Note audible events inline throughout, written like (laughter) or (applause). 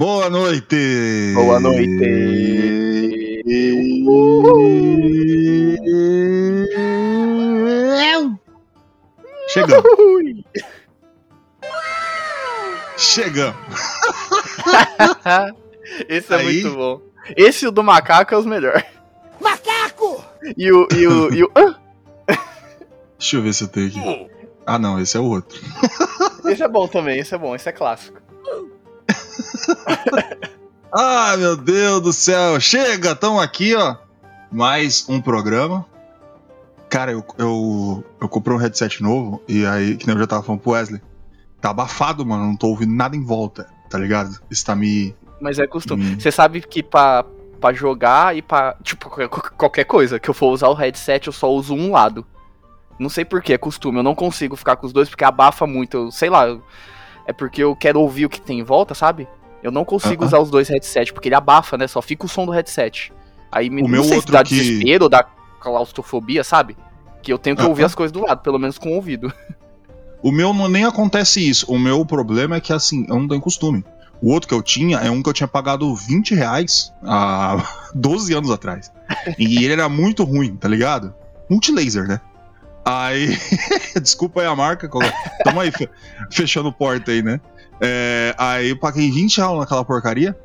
Boa noite! Boa noite! Chegamos. Chegamos. (laughs) Esse é Aí. muito bom. Esse o do macaco é os melhores. Macaco! E o. E o, e o Deixa eu ver se eu tenho aqui. Ah, não, esse é o outro. esse é bom também, esse é bom, esse é clássico. (laughs) Ah, meu Deus do céu! Chega, tamo aqui, ó. Mais um programa. Cara, eu, eu, eu comprei um headset novo e aí, que nem eu já tava falando pro Wesley, tá abafado, mano. Não tô ouvindo nada em volta, tá ligado? Isso tá me. Mas é costume. Você sabe que pra, pra jogar e pra. Tipo, qualquer- coisa que eu for usar o headset, eu só uso um lado. Não sei por que, é costume. Eu não consigo ficar com os dois porque abafa muito. Eu, sei lá. eu- é porque eu quero ouvir o que tem em volta, sabe? Eu não consigo Aham. usar os dois headsets, porque ele abafa, né? Só fica o som do headset. Aí me O não meu sei outro se dá que- desespero ou dá claustrofobia, sabe? Que eu tenho que ouvir Aham. as coisas do lado, pelo menos com o ouvido. (laughs) O meu não, nem acontece isso. O meu problema é que, assim, eu não tenho costume. O outro que eu tinha é um que eu tinha pagado 20 reais há (laughs) 12 anos atrás. E ele era muito ruim, tá ligado? Multilaser, né? Aí. (laughs) Desculpa aí a marca. Tamo aí, fe- fechando porta aí, né? É, aí eu paguei 20 reais naquela porcaria.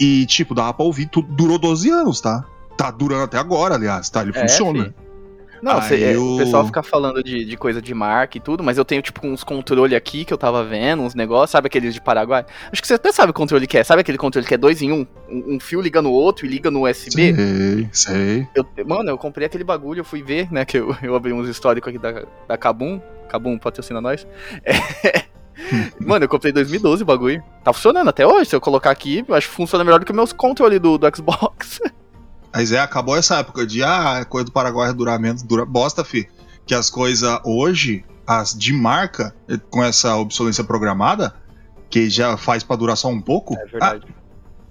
E, tipo, dava pra ouvir. tudo. Durou 12 anos, tá? Tá durando até agora, aliás, tá? Ele É, funciona. fi. Não, cê- é, eu- o pessoal fica falando de, de coisa de marca e tudo, mas eu tenho, tipo, uns controle aqui que eu tava vendo, uns negócios, sabe aqueles de Paraguai? Acho que você até sabe o controle que é. Sabe aquele controle que é dois em um? Um, um fio liga no outro e liga no USB? Sei, sei. Eu- mano, eu comprei aquele bagulho, eu fui ver, né, que eu, eu abri uns históricos aqui da, da Kabum. Kabum patrocina nós. É. (laughs) Mano, eu comprei em 2012 o bagulho. Tá funcionando até hoje. Se eu colocar aqui, eu acho que funciona melhor do que meus controles do, do Xbox. Mas é, acabou essa época de, ah, coisa do Paraguai é duramento, dura bosta, fi. Que as coisas hoje, as de marca, com essa obsolência programada, que já faz pra durar só um pouco, ah,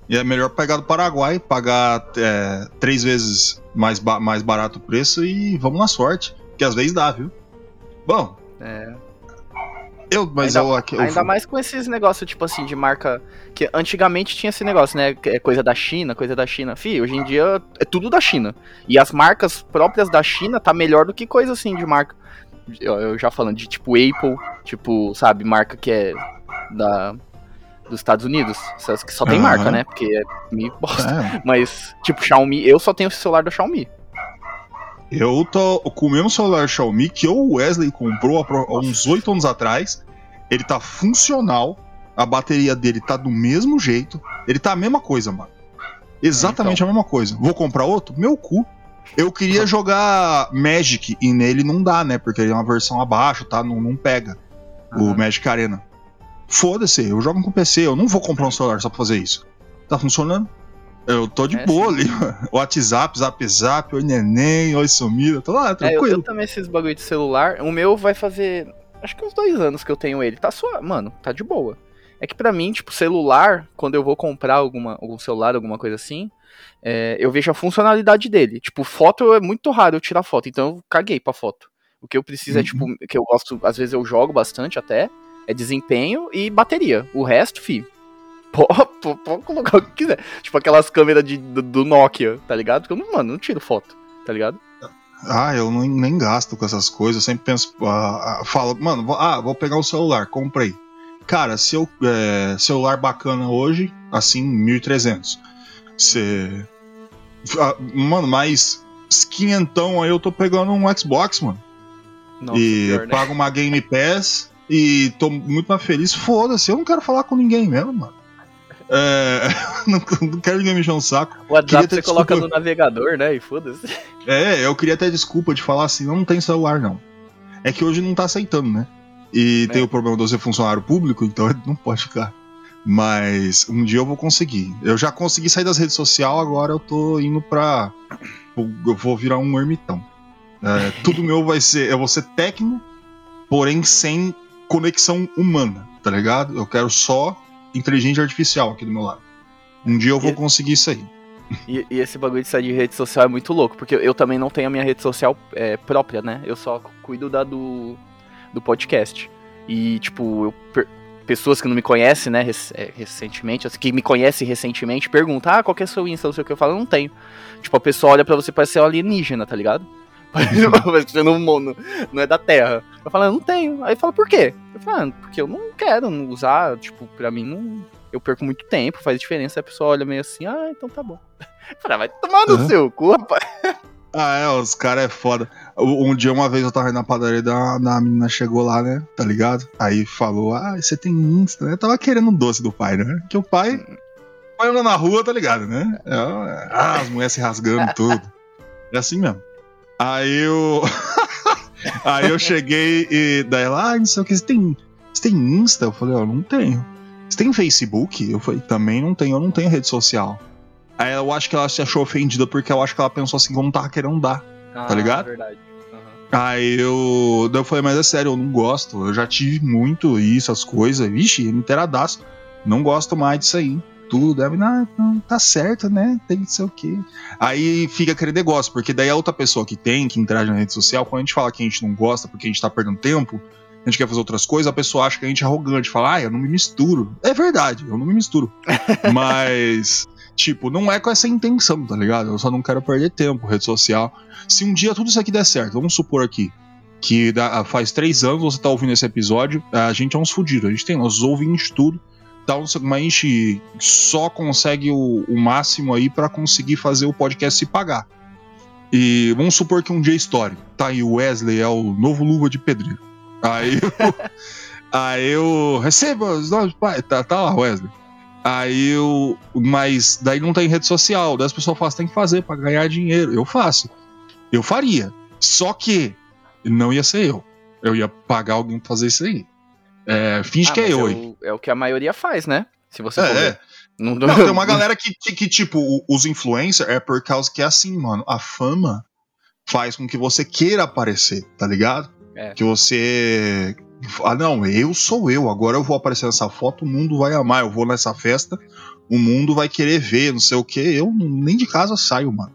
e é melhor pegar do Paraguai, pagar é, três vezes mais, ba- mais barato o preço e vamos na sorte. Que às vezes dá, viu? Bom, É. eu, mas Ainda- eu aqui. eu Ainda mais com esses negócios, tipo assim, de marca. Que antigamente tinha esse negócio, né? é Coisa da China, coisa da China. Fih, hoje em dia é tudo da China. E as marcas próprias da China tá melhor do que coisa assim de marca. Eu, eu já falando de tipo Apple, tipo, sabe, marca que é da. Dos Estados Unidos. Que só tem Aham. marca, né? Porque é meio bosta. É, Mas, tipo, Xiaomi, eu só tenho esse celular da Xiaomi. Eu tô com o mesmo celular Xiaomi que o Wesley comprou há uns 8 anos atrás. Ele tá funcional, a bateria dele tá do mesmo jeito, ele tá a mesma coisa, mano. Exatamente a mesma coisa. Vou comprar outro? Meu cu. Eu queria jogar Magic e nele não dá, né? Porque ele é uma versão abaixo, tá? Não, não pega o. Magic Arena. Foda-se, eu jogo com PC, eu não vou comprar um celular só pra fazer isso. Tá funcionando. Eu tô de É, boa ali. WhatsApp, Zap Zap, oi neném, oi sumida, tô lá, É, eu, tranquilo. eu também esses bagulho de celular. O meu vai fazer. Acho que uns dois anos que eu tenho ele. Tá suave, mano, tá de boa. É que pra mim, tipo, celular, quando eu vou comprar alguma, algum celular, alguma coisa assim, é, eu vejo a funcionalidade dele. Tipo, foto é muito raro eu tirar foto, então eu caguei pra foto. O que eu preciso é, Uhum. tipo, que eu gosto, às vezes eu jogo bastante até, é desempenho e bateria. O resto, fi. Pode, pode, colocar o que quiser. Tipo aquelas câmeras de, do, do Nokia, tá ligado? Porque eu não, mano, não tiro foto, tá ligado? Ah, eu não- nem gasto com essas coisas. Eu sempre penso, ah, ah, falo, mano, ah, vou pegar um celular, comprei. Cara, se eu, é, celular bacana hoje, assim, 1.300. Você. Ah, mano, mais quinhentão aí eu tô pegando um Xbox, mano. Nossa, e pior, né? pago uma Game Pass e tô muito mais feliz. Foda-se, eu não quero falar com ninguém mesmo, mano. É, (laughs) não, não quero ninguém me encher um saco. O WhatsApp você coloca desculpa. no navegador, né? E foda-se. É, eu queria ter desculpa de falar assim, não, não tem celular não. É que hoje não tá aceitando, né? E É. tem o problema de eu ser funcionário público, então (laughs) não pode ficar Mas um dia eu vou conseguir. Eu já consegui sair das redes sociais, agora eu tô indo pra. Eu vou virar um ermitão. É, (laughs) tudo meu vai ser. Eu vou ser técnico, porém sem conexão humana, tá ligado? Eu quero só inteligência artificial aqui do meu lado. Um dia eu vou E- conseguir isso aí. E, e esse bagulho de sair de rede social é muito louco, porque eu também não tenho a minha rede social é, própria, né? Eu só cuido da do, do podcast. E, tipo, eu pessoas que não me conhecem, né, rec- é, recentemente, que me conhecem recentemente, perguntam, ah, qual que é seu Insta, não sei o que, eu falo, eu não tenho. Tipo, a pessoa olha pra você e parece ser um alienígena, tá ligado? Que você não, não, não é da Terra. Eu falo, eu não tenho. Aí fala, por quê? Eu falo, ah, porque eu não quero usar, tipo, pra mim não... Eu perco muito tempo, faz diferença, a pessoa olha meio assim, ah, então tá bom. (laughs) Eu falei, ah, vai tomar no Uhum. seu cu, rapaz. Ah, é, os caras é foda. Um dia, uma vez, eu tava indo na padaria da, da menina chegou lá, né? Tá ligado? Aí falou: Ah, você tem Insta, né? Eu tava querendo um doce do pai, né? Que o pai. O pai anda na rua, tá ligado, né? É, ah, as mulheres se rasgando (laughs) tudo. É assim mesmo. Aí eu. (laughs) Aí eu cheguei e daí ela, ah, não sei o que, você tem. Você tem Insta? Eu falei, ó, não tenho. Você tem Facebook? Eu falei, também não tenho, eu não tenho rede social. Aí eu acho que ela se achou ofendida porque eu acho que ela pensou assim não tava querendo dar. Ah, ligado? verdade. Aí eu. Daí eu falei, mas é sério, eu não gosto. Eu já tive muito isso, as coisas. Vixe, inteiradaço. Não gosto mais disso aí. Tudo. Aí, não, não, tá certo, né? Tem que ser o quê. Aí fica aquele negócio, porque daí a outra pessoa que tem, que interage na rede social, quando a gente fala que a gente não gosta porque a gente tá perdendo tempo, a gente quer fazer outras coisas, a pessoa acha que a gente é arrogante, fala, ah, eu não me misturo. É verdade, eu não me misturo. (laughs) Mas. Tipo, não é com essa intenção, tá ligado? Eu só não quero perder tempo, rede social. Se um dia tudo isso aqui der certo, vamos supor aqui que dá- faz três anos você tá ouvindo esse episódio, a gente é uns fudidos, a gente tem nossos ouvintes tudo, sei como a gente só consegue o, o máximo aí pra conseguir fazer o podcast se pagar. E vamos supor que um dia estoure. Tá aí, o Wesley é o novo luva de pedreiro. Aí eu, (laughs) aí eu receba os nossos pais. Tá, tá lá, Wesley. Aí eu. Mas daí não tem rede social. Daí as pessoas falam, "Você tem que fazer pra ganhar dinheiro. Eu faço. Eu faria. Só que não ia ser eu. Eu ia pagar alguém pra fazer isso aí. É, finge Ah, que é eu aí. o, é o que a maioria faz, né? Se você for É, ver. é. Não, Não, tem uma (laughs) galera que, que, que, tipo, os influencers é por causa que é assim, mano. A fama faz com que você queira aparecer, tá ligado? É. Que você. Ah, não, eu sou eu. Agora eu vou aparecer nessa foto, o mundo vai amar. Eu vou nessa festa, o mundo vai querer ver, não sei o que. Eu nem de casa saio, mano.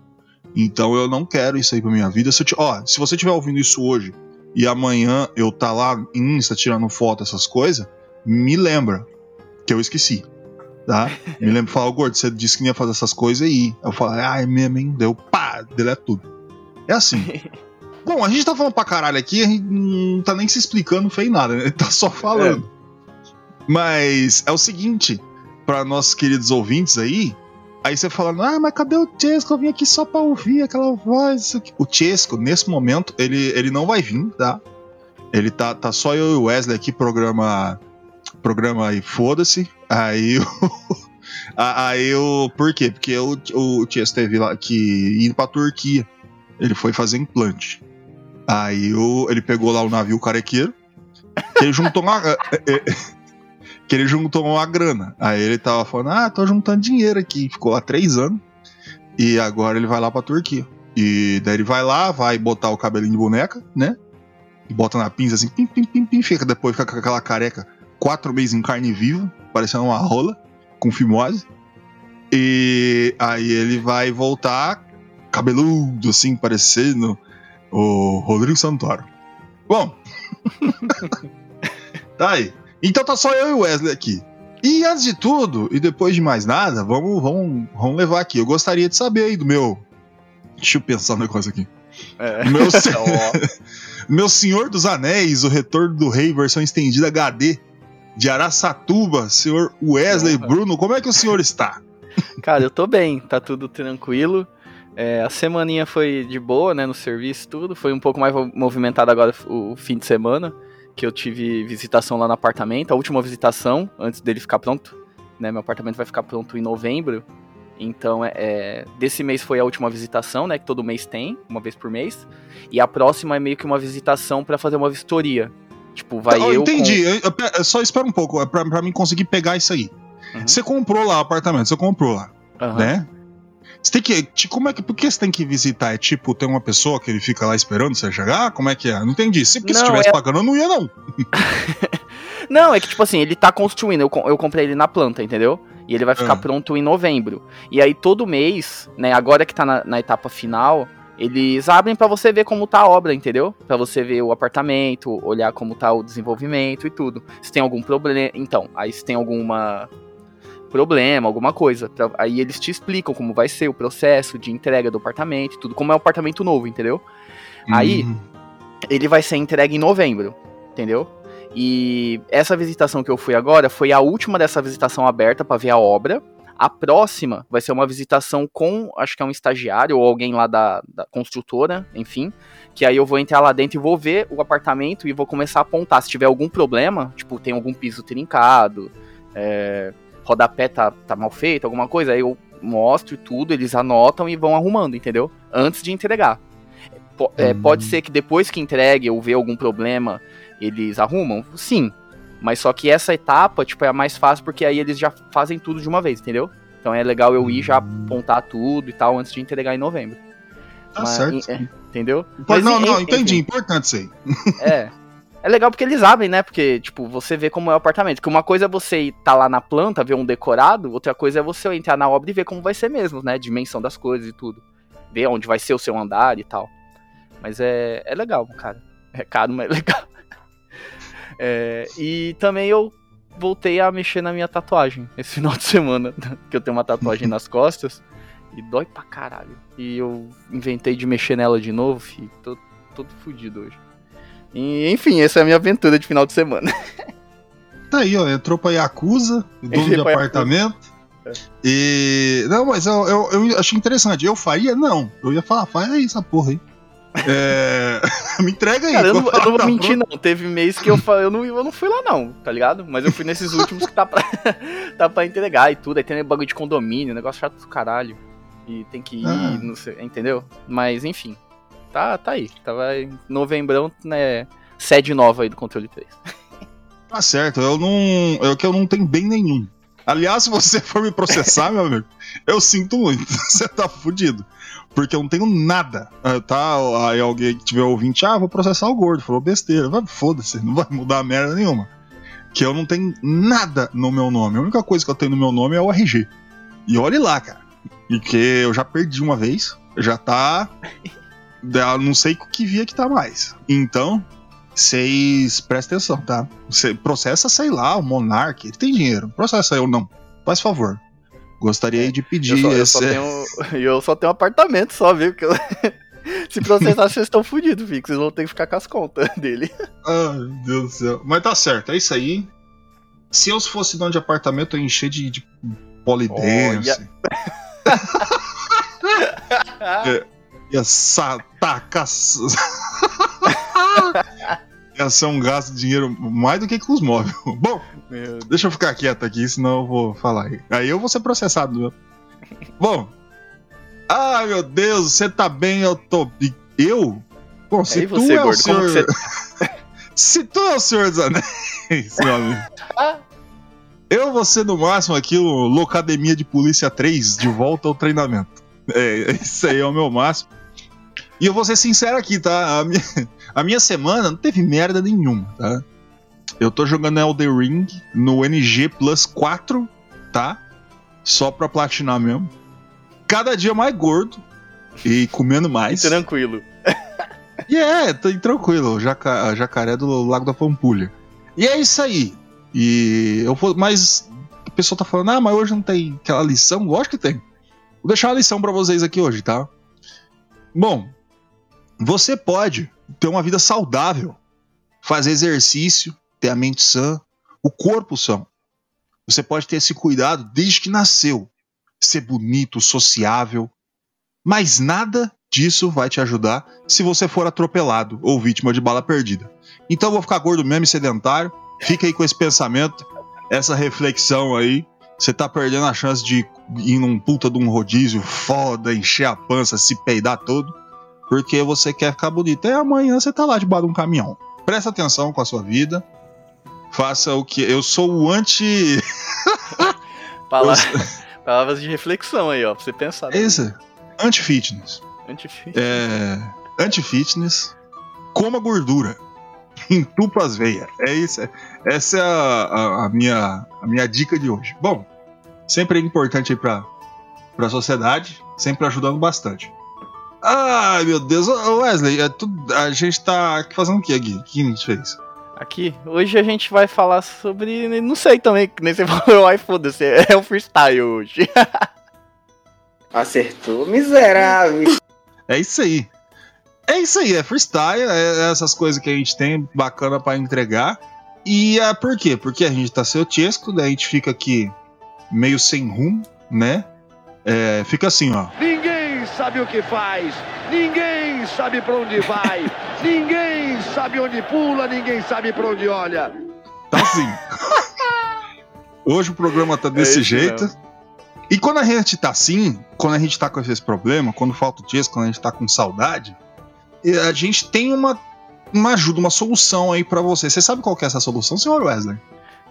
Então eu não quero isso aí pra minha vida. Se, eu ó, se você estiver ouvindo isso hoje e amanhã eu tá lá em Insta tirando foto, essas coisas, me lembra que eu esqueci. Tá? (laughs) Me lembra, fala, "Ô, gordo, você disse que não ia fazer essas coisas aí. Eu falo, ah, é mesmo, hein? Deu, pá, deleta tudo. É assim. (laughs) Bom, a gente tá falando pra caralho aqui, a gente não tá nem se explicando, fez nada, né? (laughs) Tá só falando. Mas é o seguinte, pra nossos queridos ouvintes aí, aí você falando, ah, mas cadê o Chesco? Eu vim aqui só pra ouvir aquela voz. isso aqui." O Chesco, nesse momento, ele, ele não vai vir, tá? Ele tá, tá só eu e o Wesley aqui, programa. Programa aí, foda-se. Aí (laughs) o. Aí o. Por quê? Porque o, o Chesco teve lá que ir pra Turquia. Ele foi fazer implante. Aí o, ele pegou lá o navio carequeiro. Que ele juntou uma. (laughs) que ele juntou uma grana. Aí ele tava falando: Ah, tô juntando dinheiro aqui. Ficou lá três anos. E agora ele vai lá pra Turquia. E daí ele vai lá, vai botar o cabelinho de boneca, né? E bota na pinça assim, pim, pim, pim, pim. Fica, depois fica com aquela careca quatro meses em carne viva, parecendo uma rola, com fimose. E aí ele vai voltar cabeludo, assim, parecendo o Rodrigo Santoro. Bom. (laughs) tá aí. Então tá só eu e o Wesley aqui. E antes de tudo, e depois de mais nada, vamos, vamos, vamos levar aqui. Eu gostaria de saber aí do meu. Deixa eu pensar um negócio aqui. É. Meu, (laughs) se- Ó, (laughs) meu Senhor dos Anéis, o Retorno do Rei, versão estendida HD, de Araçatuba, senhor Wesley Porra. Bruno, como é que o senhor está? Cara, eu tô bem, tá tudo tranquilo. É, a semaninha foi de boa, né, no serviço tudo. Foi um pouco mais movimentado agora o fim de semana, que eu tive visitação lá no apartamento, a última visitação, antes dele ficar pronto. Né, meu apartamento vai ficar pronto em novembro. Então, é, é, desse mês foi a última visitação, né, que todo mês tem, uma vez por mês. E a próxima é meio que uma visitação pra fazer uma vistoria. Tipo, vai Eu eu entendi, eu- eu- eu- só espera um pouco, é pra, pra mim conseguir pegar isso aí. Uhum. Você comprou lá o apartamento, você comprou lá, Aham. né? Você tem que. ti- Como é que. Por que você tem que visitar? É tipo, tem uma pessoa que ele fica lá esperando você chegar? Como é que é? Não entendi. Se, porque se Não, tivesse é- pagando, eu não ia, não. (laughs) Não, é que tipo assim, ele tá construindo. Eu, eu comprei ele na planta, entendeu? E ele vai ficar Ah. pronto em novembro. E aí todo mês, né, agora que tá na, na etapa final, eles abrem pra você ver como tá a obra, entendeu? Pra você ver o apartamento, olhar como tá o desenvolvimento e tudo. Se tem algum problema. Então, aí se tem alguma problema, alguma coisa. pra- aí eles te explicam como vai ser o processo de entrega do apartamento e tudo, como é um apartamento novo, entendeu? Aí- Hum, ele vai ser entregue em novembro, entendeu? E essa visitação que eu fui agora foi a última dessa visitação aberta pra ver a obra. A próxima vai ser uma visitação com, acho que é um estagiário ou alguém lá da, da construtora, enfim. Que aí eu vou entrar lá dentro e vou ver o apartamento e vou começar a apontar. Se tiver algum problema, tipo, tem algum piso trincado, é, rodapé tá, tá mal feito, alguma coisa, aí eu mostro tudo, eles anotam e vão arrumando, entendeu? Antes de entregar. É, Hum. Pode ser que depois que entregue ou ver algum problema, eles arrumam? Sim. Mas só que essa etapa, tipo, é a mais fácil porque aí eles já fazem tudo de uma vez, entendeu? Então é legal eu ir já apontar tudo e tal antes de entregar em novembro. Tá Mas, certo. é, entendeu? Mas, não, não, en- entendi. enfim, Importante isso aí. É. É legal porque eles abrem, né? Porque, tipo, você vê como é o apartamento. Que uma coisa é você estar tá lá na planta, ver um decorado, outra coisa é você entrar na obra e ver como vai ser mesmo, né? Dimensão das coisas e tudo. Ver onde vai ser o seu andar e tal. Mas é, é legal, cara. (laughs) É caro, mas é legal. (laughs) É, e também eu voltei a mexer na minha tatuagem esse (laughs) final de semana. Que eu tenho uma tatuagem nas costas. E dói pra caralho. E eu inventei de mexer nela de novo, e tô todo fudido hoje. E, enfim, essa é a minha aventura de final de semana. (laughs) Tá aí, ó. Entrou pra Yakuza, dono de Entrei pra apartamento. É. E. Não, mas eu, eu, eu achei interessante. Eu faria? Não. Eu ia falar, faz aí essa porra aí. É... (laughs) Me entrega aí. Cara, eu não, eu não vou (laughs) Tá mentir, pronto. não. Teve mês que eu, eu, não, eu não fui lá, não, tá ligado? Mas eu fui nesses últimos que tá pra, tá pra entregar e tudo. Aí tem bagulho de condomínio, negócio chato do caralho. E tem que ir, Ah. não sei, entendeu? Mas enfim. Tá, tá aí. Tava em novembrão, né? Sede nova aí do controle 3. Tá certo, eu não. É que eu não tenho bem nenhum. Aliás, (laughs) se você for me processar, meu amigo, eu sinto muito. (laughs) Você tá fudido. Porque eu não tenho nada. Ah, Tá? Aí alguém que tiver ouvinte, ah, vou processar o gordo. Falou besteira. Vai, Foda-se, não vai mudar merda nenhuma. Que eu não tenho nada no meu nome. A única coisa que eu tenho no meu nome é o RG. E olhe lá, cara. E que eu já perdi uma vez. Já tá. Eu não sei o que via que tá mais. Então, vocês prestem atenção, tá? Você processa, sei lá, o Monark, ele tem dinheiro. Processa eu não. Faz favor. Gostaria aí de Eu pedir só, eu só esse. tenho, (laughs) eu só tenho apartamento só, viu? Porque eu- (laughs) se processar, vocês estão filho. que Vocês vão ter que ficar com as contas (laughs) dele. Ai, meu Deus do céu. Mas tá certo, é isso aí. Se eu fosse dono de apartamento, eu ia encher de, de polidense. Ia tacar. (laughs) ia ser um gasto de dinheiro mais do que com os móveis. Bom, Deixa eu ficar quieto aqui, senão eu vou falar aí. Aí eu vou ser processado. Bom. Ai, meu Deus, você tá bem, eu tô. Eu? Bom, se Aí tu você, é o gordo, como senhor. que (laughs) se tu é o senhor dos anéis, meu amigo. Eu vou ser no máximo aquilo, Locademia de Polícia 3, de volta ao treinamento. É, isso aí é o meu máximo. E eu vou ser sincero aqui, tá? A minha, (laughs) a minha semana não teve merda nenhuma, tá? Eu tô jogando Elden Ring no NG Plus 4, tá? Só pra platinar mesmo. Cada dia mais gordo e comendo mais. (laughs) Tranquilo. E é, tô tranquilo, jaca, jacaré do Lago da Pampulha. E é isso aí. E eu vou, mas o pessoal tá falando, ah, mas hoje não tem aquela lição? Lógico que tem. Vou deixar uma lição pra vocês aqui hoje, tá? Bom, você pode ter uma vida saudável, fazer exercício, ter a mente sã, o corpo são. Você pode ter esse cuidado desde que nasceu, ser bonito, sociável, mas nada disso vai te ajudar se você for atropelado ou vítima de bala perdida. Então vou ficar gordo mesmo e sedentário. Fica aí com esse pensamento, essa reflexão aí. Você tá perdendo a chance de ir num puta de um rodízio foda, encher a pança, se peidar todo, porque você quer ficar bonito. E amanhã você tá lá debaixo de um caminhão. Presta atenção com a sua vida. Faça o que. Eu sou o anti. (laughs) Pala- (laughs) Palavras de reflexão aí, ó, pra você pensar. Esse, anti-fitness. Antifim. É, anti-fitness, coma gordura. (laughs) Entupa as veias. É isso. Essa é a, a- a minha, a minha dica de hoje. Bom, sempre é importante aí pra, pra sociedade, sempre ajudando bastante. Ai, meu Deus. Wesley, é tudo- a gente tá aqui fazendo o que aqui? O que a gente fez? Aqui, hoje a gente vai falar sobre. Não sei também, que nem você (laughs) falou, ai foda-se, é o freestyle hoje. (laughs) Acertou, miserável. É isso aí. É isso aí, é freestyle, é essas coisas que a gente tem bacana pra entregar. E é por quê? Porque a gente tá ceotesco, daí a gente fica aqui meio sem rumo, né? É, fica assim, ó. Ninguém sabe o que faz, ninguém sabe pra onde vai, (laughs) ninguém sabe onde pula, ninguém sabe pra onde olha. Tá assim. (laughs) Hoje o programa tá desse isso jeito. E quando a gente tá assim, quando a gente tá com esses problemas, quando falta o texto, quando a gente tá com saudade, a gente tem uma, uma ajuda, uma solução aí pra você. Você sabe qual que é essa solução, senhor Wesley?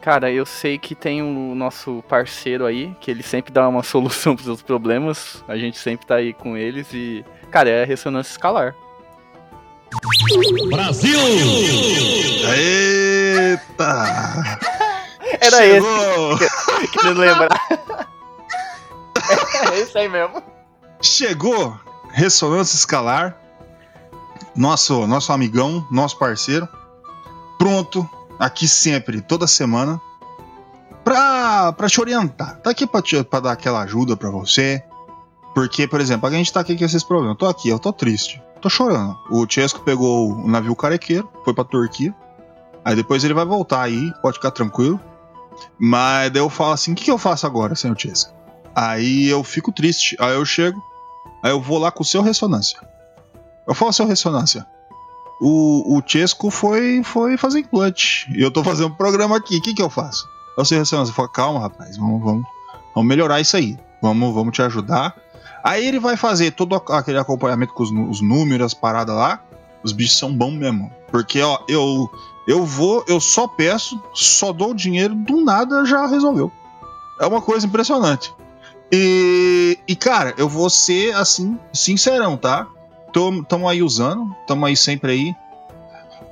Cara, eu sei que tem o nosso parceiro aí, que ele sempre dá uma (laughs) solução pros seus problemas. A gente sempre tá aí com eles e. Cara, é a ressonância escalar. Eita! (laughs) Era Chegou! esse, querendo lembrar. (laughs) é esse aí mesmo. Chegou Ressonância Escalar, nosso, nosso amigão, nosso parceiro, pronto, aqui sempre, toda semana, pra, pra te orientar. Tá aqui pra, te, pra dar aquela ajuda pra você. Porque, por exemplo, a gente tá aqui com esses problemas. Eu tô aqui, eu tô triste, tô chorando. O Chesco pegou o navio carequeiro, foi pra Turquia. Aí depois ele vai voltar aí, pode ficar tranquilo. Mas daí eu falo assim: o que, que eu faço agora, senhor Chesco? Aí eu fico triste. Aí eu chego, aí eu vou lá com o seu ressonância. Eu falo, seu ressonância. O, o Chesco foi, foi fazer implante. E eu tô fazendo um programa aqui. O que, que eu faço? Eu seu ressonância. Eu falo, calma, rapaz, vamos, vamos, vamos melhorar isso aí. Vamos, vamos te ajudar. Aí ele vai fazer todo aquele acompanhamento com os, os números, as paradas lá. Os bichos são bons mesmo. Porque, ó, eu, eu vou, eu só peço, só dou o dinheiro, do nada já resolveu. É uma coisa impressionante. E, e, cara, eu vou ser assim, sincerão, tá? Tô, tamo aí usando, tamo aí sempre aí.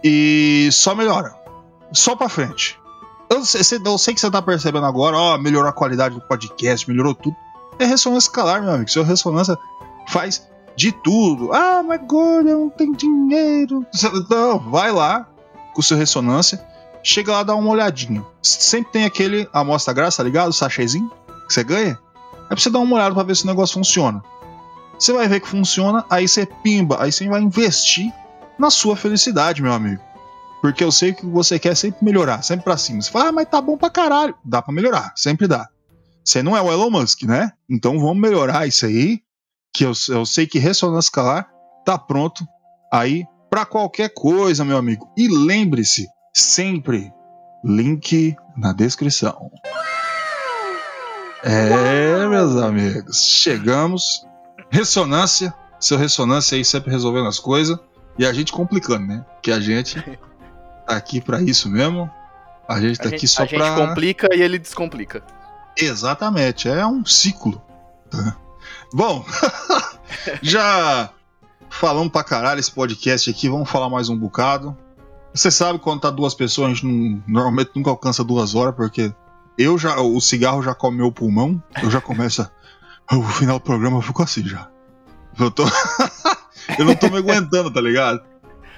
E só melhora. Só pra frente. Eu, cê- eu sei que você tá percebendo agora, ó, melhorou a qualidade do podcast, melhorou tudo. É ressonância escalar, meu amigo. Seu ressonância faz de tudo. Ah, mas gordo, eu não tenho dinheiro. Não, vai lá com seu ressonância. Chega lá, dá uma olhadinha. Sempre tem aquele amostra graça, tá ligado? O sachêzinho que você ganha. É pra você dar uma olhada pra ver se o negócio funciona. Você vai ver que funciona, aí você pimba, aí você vai investir na sua felicidade, meu amigo. Porque eu sei que você quer sempre melhorar, sempre pra cima. Você fala, ah, mas tá bom pra caralho. Dá pra melhorar, sempre dá. Você não é o Elon Musk, né? Então vamos melhorar isso aí. Que eu, eu sei que ressonância escalar tá pronto aí pra qualquer coisa, meu amigo. E lembre-se, sempre, link na descrição. É, meus amigos, chegamos. Ressonância, seu ressonância aí sempre resolvendo as coisas e a gente complicando, né? Que a gente tá aqui pra isso mesmo. A gente A tá gente, aqui só a gente pra. complica e ele descomplica. Exatamente, é um ciclo. tá? Bom, (laughs) já falamos pra caralho esse podcast aqui, vamos falar mais um bocado. Você sabe quando tá duas pessoas, a gente não- normalmente nunca alcança duas horas, porque eu já. O cigarro já come meu pulmão, eu já começo a. O final do programa eu fico assim já. Eu tô. (laughs) eu não tô me aguentando, tá ligado?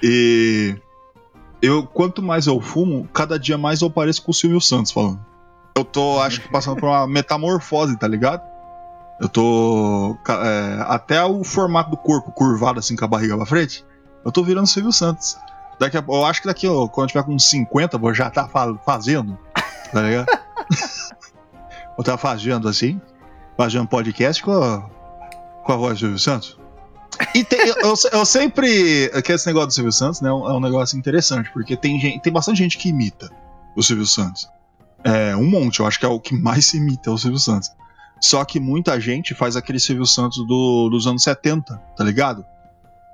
E. Eu, quanto mais eu fumo, cada dia mais eu pareço com o Silvio Santos falando. Eu tô, acho que, passando por uma metamorfose, tá ligado? Eu tô. é, até o formato do corpo curvado assim com a barriga pra frente. Eu tô virando Silvio Santos. Daqui a, eu acho que daqui, ó, quando eu tiver com uns 50, vou já tá fa- fazendo. Tá ligado? (laughs) vou tá fazendo assim. Fazendo podcast com a, com a voz do Silvio Santos. E tem- eu, eu- eu sempre. Que esse negócio do Silvio Santos, né? É um, é negócio interessante, porque tem, gente, tem bastante gente que imita o Silvio Santos. É, um monte, eu acho que é o que mais se imita é o Silvio Santos. Só que muita gente faz aquele Silvio Santos do- dos anos 70, tá ligado?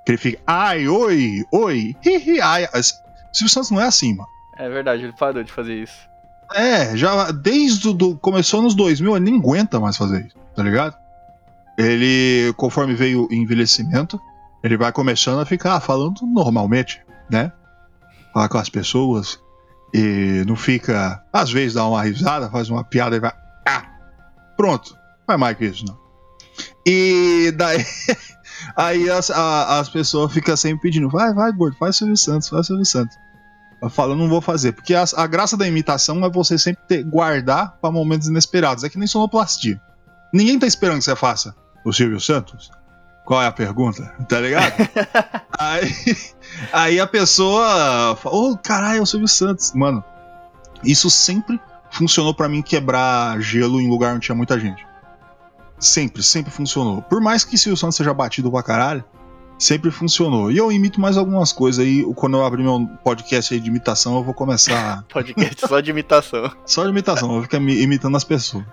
Que ele fica, ai, oi, oi, hi, hi, ai. As- Silvio Santos não é assim, mano. É verdade, ele parou de fazer isso. É, já desde o do, começou nos 2000, ele nem aguenta mais fazer isso, tá ligado? Ele, conforme veio o envelhecimento, ele vai começando a ficar falando normalmente, né? Falar com as pessoas e não fica, às vezes dá uma risada, faz uma piada e vai, ah, pronto, não é mais que isso não. E daí, (laughs) aí as, a- as pessoas ficam sempre pedindo, vai, vai, gordo, faz Silvio Santos, faz Silvio Santos. Eu falo, não vou fazer, porque a, a graça da imitação é você sempre ter, guardar para momentos inesperados. É que nem sonoplastia. Ninguém tá esperando que você faça o Silvio Santos. Qual é a pergunta? Tá ligado? (laughs) aí, aí a pessoa fala, ô caralho, é o Silvio Santos. Mano, isso sempre funcionou pra mim quebrar gelo em lugar onde tinha muita gente. Sempre, sempre funcionou. Por mais que Silvio Santos seja batido pra caralho, sempre funcionou. E eu imito mais algumas coisas aí. Quando eu abrir meu podcast aí de imitação, eu vou começar. (laughs) Podcast só de imitação. Só de imitação, eu vou ficar imitando as pessoas.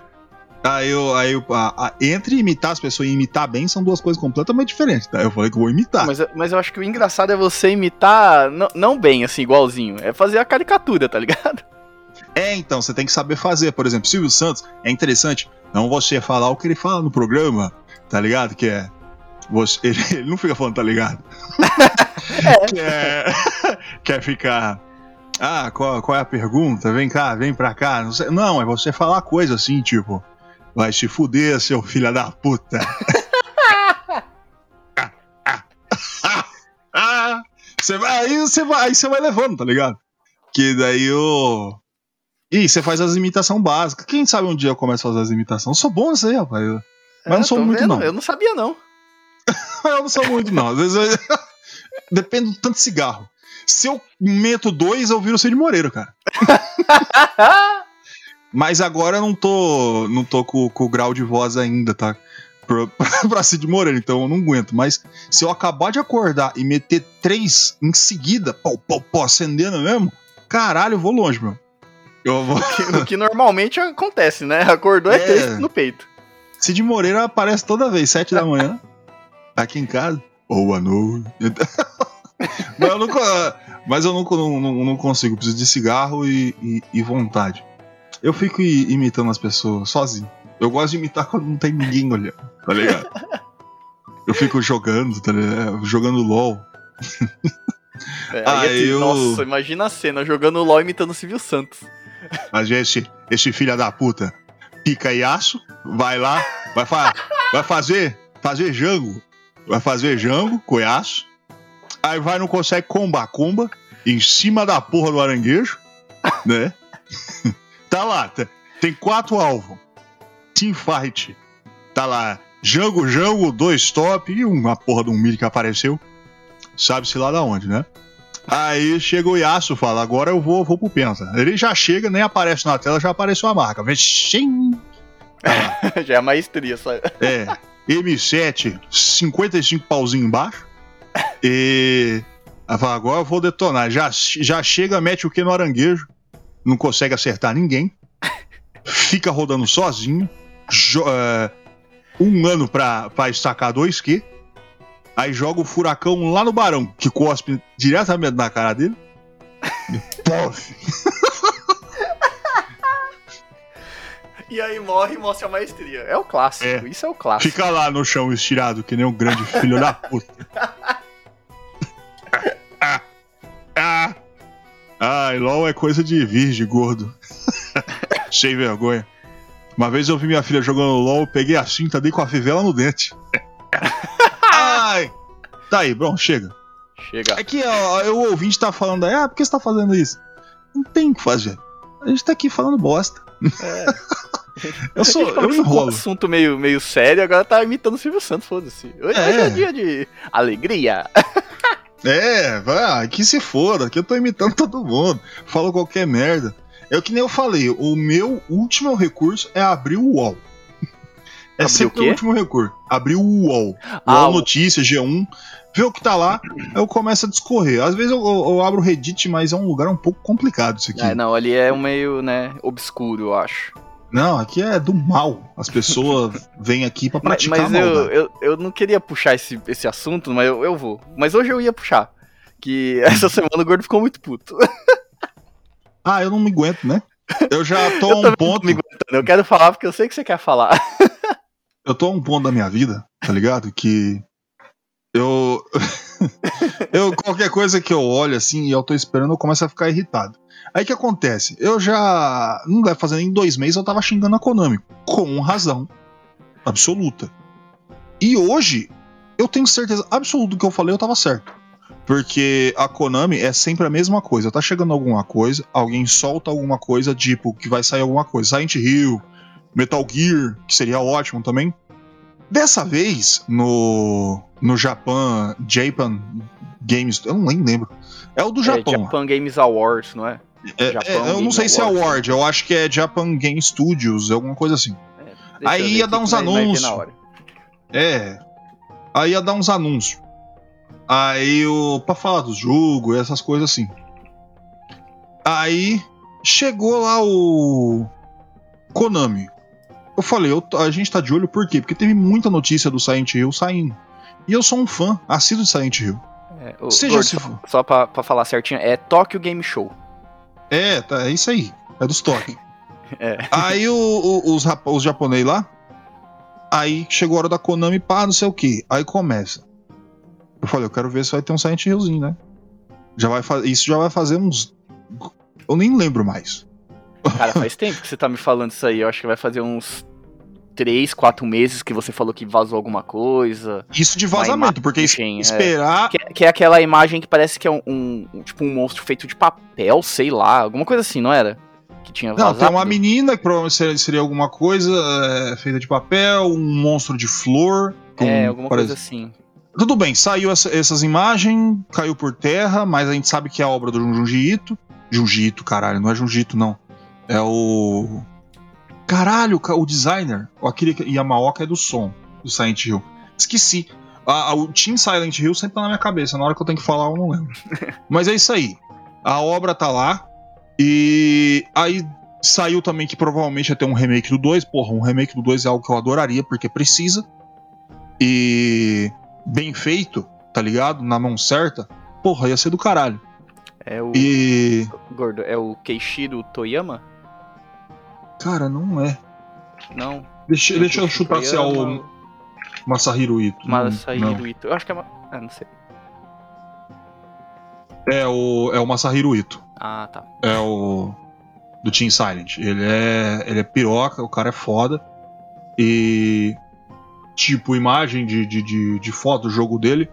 Aí eu, aí eu, a- a- entre imitar as pessoas e imitar bem são duas coisas completamente diferentes, tá? Eu falei que eu vou imitar. Mas, mas eu acho que o engraçado é você imitar, não, não bem, assim, igualzinho. É fazer a caricatura, tá ligado? É, então, você tem que saber fazer. Por exemplo, Silvio Santos é interessante não você falar o que ele fala no programa, tá ligado? Que é. Você, (laughs) ele, ele não fica falando, tá ligado? (laughs) é. (laughs) Quer ficar. Ah, qual, qual é a pergunta? Vem cá, vem pra cá. Não, sei- não, é você falar coisa assim, tipo. Vai se fuder, seu filho da puta. Você vai, aí você vai, aí você vai levando, tá ligado? Que daí o. Ih, você faz as imitações básicas. Quem sabe um dia eu começo a fazer as imitações? Eu sou bom nisso aí, rapaz. Mas não sou muito, vendo, não. Eu não sabia, não. (laughs) Eu não sou muito, não. Às vezes eu... (laughs) Depende do tanto de cigarro. Se eu meto dois, eu viro o Cid Moreira, cara. (laughs) Mas agora eu não tô, não tô com, com o grau de voz ainda, tá? Pra, pra Cid Moreira, então eu não aguento. Mas se eu acabar de acordar e meter três em seguida, pau, acendendo mesmo, caralho, eu vou longe, meu. Eu vou. o que normalmente acontece, né? Acordou é, É. três no peito. Cid Moreira aparece toda vez, sete da manhã, aqui em casa. Boa noite. (laughs) mas eu, nunca, mas eu nunca, não, não, não consigo, preciso de cigarro e, e- e vontade. Eu fico imitando as pessoas sozinho. Eu gosto de imitar quando não tem ninguém olhando, tá ligado? (laughs) Eu fico jogando, tá ligado? Jogando LOL. É, Ah, é eu- Nossa, imagina a cena, jogando LOL imitando o Silvio Santos. Mas esse, esse filho da puta pica e aço, vai lá, vai, fa vai fazer, fazer jango. Vai fazer jango, coiaço. Aí vai, não consegue comba comba em cima da porra do aranguejo, (laughs) né? (laughs) tá lá, tá- tem quatro alvos. Teamfight. Tá lá, jango, jango, dois top e uma porra de um milho que apareceu. Sabe-se lá da onde, né? Aí chega o Yasuo e fala: agora eu vou, vou pro Penta. Ele já chega, nem aparece na tela, já apareceu a marca. Vem, xim. (laughs) Já é maestria, só. É, M7, 55 pauzinho embaixo. E. Agora eu vou detonar. Já, já chega, mete o que no aranguejo. Não consegue acertar ninguém. Fica rodando sozinho. jo- é, um ano pra, pra estacar dois Q. Aí joga o furacão lá no barão, que cospe diretamente na cara dele. Pof! (laughs) E aí morre e mostra a maestria. É o clássico, É. isso é o clássico. Fica lá no chão estirado, que nem um grande filho da puta. ah, ah. Ai, LOL é coisa de virgem, gordo. (laughs) Sem vergonha. Uma vez eu vi minha filha jogando LOL, peguei a cinta, dei com a fivela no dente. (laughs) Ai! Tá aí, bom, chega. Chega. É que ó, o ouvinte tá falando aí, ah, por que você tá fazendo isso? Não tem o que fazer. A gente tá aqui falando bosta. Eu sou, eu um assunto meio, meio sério, agora tá imitando o Silvio Santos, foda-se. Hoje, É. hoje é dia de alegria. (laughs) É, vai, que se foda, que eu tô imitando todo mundo. Falo qualquer merda. É o que nem eu falei, o meu último recurso é abrir o UOL. (laughs) É sempre o o último recurso. Abrir o UOL. Ah, UOL Notícias, G1, ver o que tá lá, eu começo a discorrer. Às vezes eu, eu- eu abro o Reddit, mas é um lugar um pouco complicado isso aqui. É, não, ali é um meio, né, obscuro, eu acho. Não, aqui é do mal. As pessoas (laughs) vêm aqui pra Mas, praticar mas eu, maldade. eu, eu não queria puxar esse, esse assunto, mas eu, eu vou. Mas hoje eu ia puxar. Que (laughs) essa semana o gordo ficou muito puto. (laughs) Ah, eu não me aguento, né? Eu já tô a Eu um também ponto. me aguentando. Eu quero falar porque eu sei que você quer falar. Eu tô a um ponto da minha vida, tá ligado? Que eu. eu qualquer coisa que eu olho assim e eu tô esperando, eu começo a ficar irritado. Aí o que acontece? Eu já. Não deve fazer nem dois meses, eu tava xingando a Konami. Com razão. Absoluta. E hoje, eu tenho certeza absoluta do que eu falei, eu tava certo. Porque a Konami é sempre a mesma coisa. Tá chegando alguma coisa, alguém solta alguma coisa, tipo, que vai sair alguma coisa. Silent Hill, Metal Gear, que seria ótimo também. Dessa vez, no, no Japan, Japan Games, eu não nem lembro. É o do É, Japão. Japan Games Awards, não é? É, é, eu não sei se é. Award, eu acho que é Japan Game Studios, alguma coisa assim. Deixa Aí ia dar uns anúncios. É. Aí ia dar uns anúncios. Aí o. pra falar do jogo, essas coisas assim. Aí chegou lá o. Konami. Eu falei, eu a gente tá de olho por quê? Porque teve muita notícia do Silent Hill saindo. E eu sou um fã assíduo de Silent Hill. É, o- Seja Gordo, se só, for. só pra, pra falar certinho, é Tokyo Game Show. É, tá, é isso aí. É dos toques. (laughs) É. Aí o- o- os, os japonês lá. Aí chegou a hora da Konami, pá, não sei o que. Aí começa. Eu falei, eu quero ver se vai ter um Silent Hillzinho, né? Já vai Isso já vai fazer uns. Eu nem lembro mais. Cara, faz tempo que você tá me falando isso aí. Eu acho que vai fazer uns 3, 4 meses que você falou que vazou alguma coisa. Isso de vazamento, porque imagem, é. esperar. Que, que é aquela imagem que parece que é um, um- tipo um monstro feito de papel, sei lá. Alguma coisa assim, não era? Que tinha Não, tem uma menina que provavelmente seria, seria alguma coisa é, feita de papel, um monstro de flor. com- É, alguma parece- coisa assim. Tudo bem, saiu essa- essas imagens, caiu por terra, mas a gente sabe que é a obra do Junji Ito. Junji Ito, caralho, não é Junji Ito, não. É o. Caralho, ca- o designer. Akira Yamaoka é do som, do Silent Hill. Esqueci. A- a- o Team Silent Hill sempre tá na minha cabeça. Na hora que eu tenho que falar, eu não lembro. (laughs) mas é isso aí. A obra tá lá. E aí saiu também que provavelmente ia ter um remake do 2. Porra, um remake do 2 é algo que eu adoraria, porque precisa. E bem feito, tá ligado? Na mão certa. Porra, ia ser do caralho. É o. E. Gordo, é o Keishiro Toyama? Cara, não é. Não. Deixa, deixa eu chutar se é o Masahiro Ito. Masahiro Ito. Eu acho que é. Ah, não sei. É o, é o Masahiro Ito. Ah, tá. É o. Do Team Silent. Ele é. Ele é piroca, o cara é foda. E. Tipo, imagem de, de, de, de foto do jogo dele.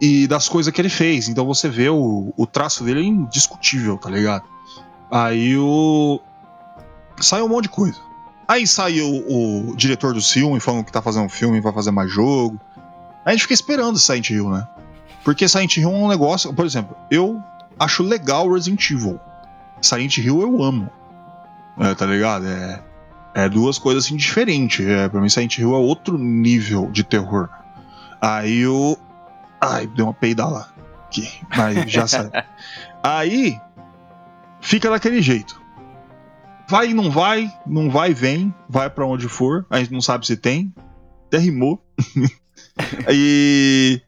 E das coisas que ele fez. Então você vê o, o traço dele é indiscutível, tá ligado? Aí o. Saiu um monte de coisa. Aí saiu o, diretor do filme falando que tá fazendo um filme, vai fazer mais jogo. Aí a gente fica esperando Silent Hill, né? Porque Silent Hill é um negócio. Por exemplo, eu acho legal Resident Evil. Silent Hill eu amo. É, tá ligado? É, é duas coisas assim diferentes. É, pra mim, Silent Hill é outro nível de terror. Aí eu. Ai, deu uma peida lá. Aqui, mas já sai. (laughs) Aí fica daquele jeito. Vai e não vai, não vai, vem, vai pra onde for. A gente não sabe se tem. Até rimou. (laughs) e.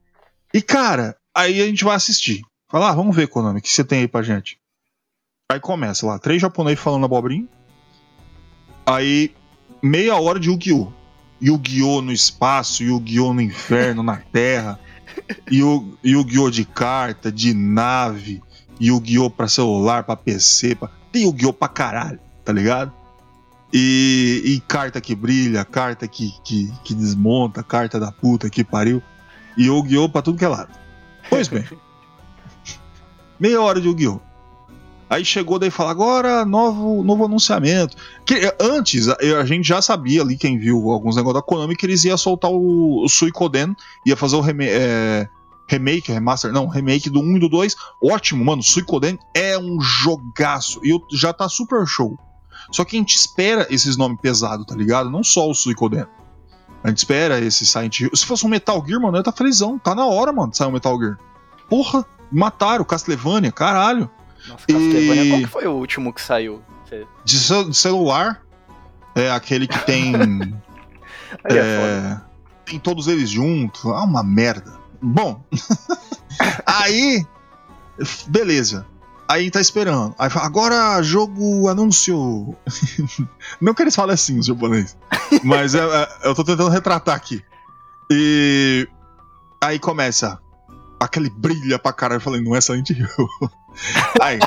E cara, aí a gente vai assistir. Fala, ah, vamos ver, Konami, o que você tem aí pra gente? Aí começa lá, três japoneses falando abobrinha. Aí, meia hora de Yu-Gi-Oh! Yu-Gi-Oh! no espaço, Yu-Gi-Oh! no inferno, na terra. Yu- Yu-Gi-Oh! de carta, de nave. Yu-Gi-Oh! pra celular, pra PC. Pra... Tem Yu-Gi-Oh! pra caralho, tá ligado? E, e carta que brilha, carta que, que, que desmonta, carta da puta que pariu. E Yu-Gi-Oh! pra tudo que é lado. Pois bem. (laughs) Meia hora de Yu-Gi-Oh! Aí chegou daí e fala, agora novo, novo anunciamento. Que, eh, antes, a, a gente já sabia ali, quem viu alguns negócios da Konami, que eles iam soltar o, o Suicoden, ia fazer o reme, eh, remake, remaster, não, remake do 1 e do 2. Ótimo, mano, Suicoden é um jogaço. E já tá super show. Só que a gente espera esses nomes pesados, tá ligado? Não só o Suicoden. A gente espera esse Silent Hill. Se fosse um Metal Gear, mano, eu ia tá felizão. Tá na hora, mano, de sair um Metal Gear. Porra, mataram Castlevania, caralho. Nossa, Castlevania, E- qual que foi o último que saiu? De, cel- de celular, é aquele que tem. (laughs) É, é, tem todos eles juntos. Ah, uma merda. Bom, (laughs) aí. Beleza. Aí tá esperando. Aí fala, agora jogo anúncio. (laughs) Não que eles falem assim, os japoneses. (laughs) Mas é- é- eu tô tentando retratar aqui. E aí começa. Aquele brilha pra caralho. Eu falei, não é Silent Hill. (laughs) Aí.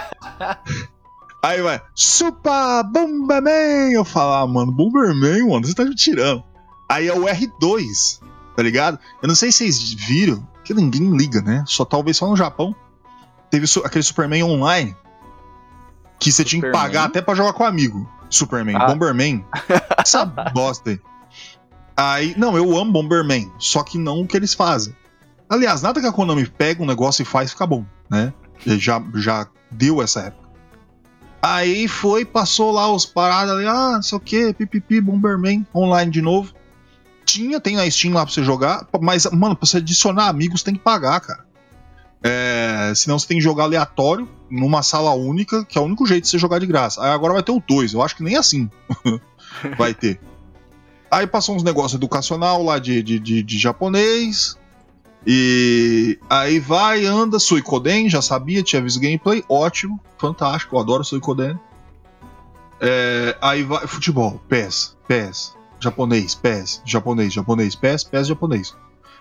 Aí vai. Super Bomberman! Eu falo, ah, mano, Bomberman, mano, você tá me tirando. Aí é o R2, tá ligado? Eu não sei se vocês viram, que ninguém liga, né? Só talvez só no Japão. Teve aquele Superman online que você tinha que pagar até pra jogar com amigo. Superman, Ah. Bomberman. Essa (laughs) bosta aí. Aí, não, eu amo Bomberman, só que não o que eles fazem. Aliás, nada que a Konami pega um negócio e faz fica bom, né? Já, já deu essa época. Aí foi, passou lá os paradas ali, ah, não sei o que, pipipi, Bomberman, online de novo. Tinha, tem na Steam lá pra você jogar, mas, mano, pra você adicionar amigos tem que pagar, cara. É, senão você tem que jogar aleatório, numa sala única, que é o único jeito de você jogar de graça. Aí agora vai ter o 2, eu acho que nem assim (laughs) vai ter. Aí passou uns negócios educacional lá de, de, de, de japonês. E aí vai, anda, Suicoden, já sabia, tinha visto gameplay, ótimo, fantástico, eu adoro Suicoden. É, aí vai, futebol, PES, PES, japonês, PES, japonês, japonês, PES, PES, japonês.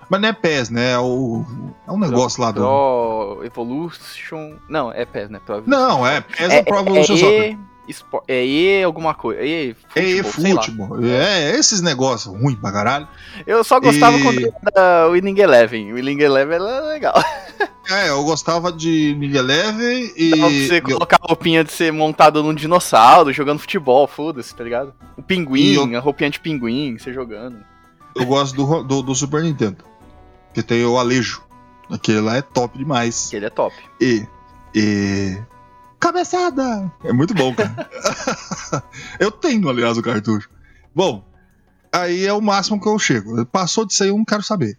Mas não é PES, né? É, o, é um negócio lá do. Pro Evolution. Não, é PES, né? Pro Não, é PES é, é, Pro é, Evolution Soccer. E, Espo- é E alguma coisa. E É futebol, sei lá. futebol. É, esses negócios ruins pra caralho. Eu só gostava E- quando era o Winning Eleven. O Winning Eleven era legal. (laughs) É, eu gostava de Miguel Eleven e. Dava pra você colocar a roupinha de ser montado num dinossauro, jogando futebol, foda-se, tá ligado? O pinguim, E a roupinha de pinguim, você jogando. Eu gosto do, do, do Super Nintendo. Que tem o Alejo. Aquele lá é top demais. Ele é top. E. E. Cabeçada! É muito bom, cara. (laughs) eu tenho, aliás, o cartucho. Bom, aí é o máximo que eu chego. Passou disso aí, eu não quero saber.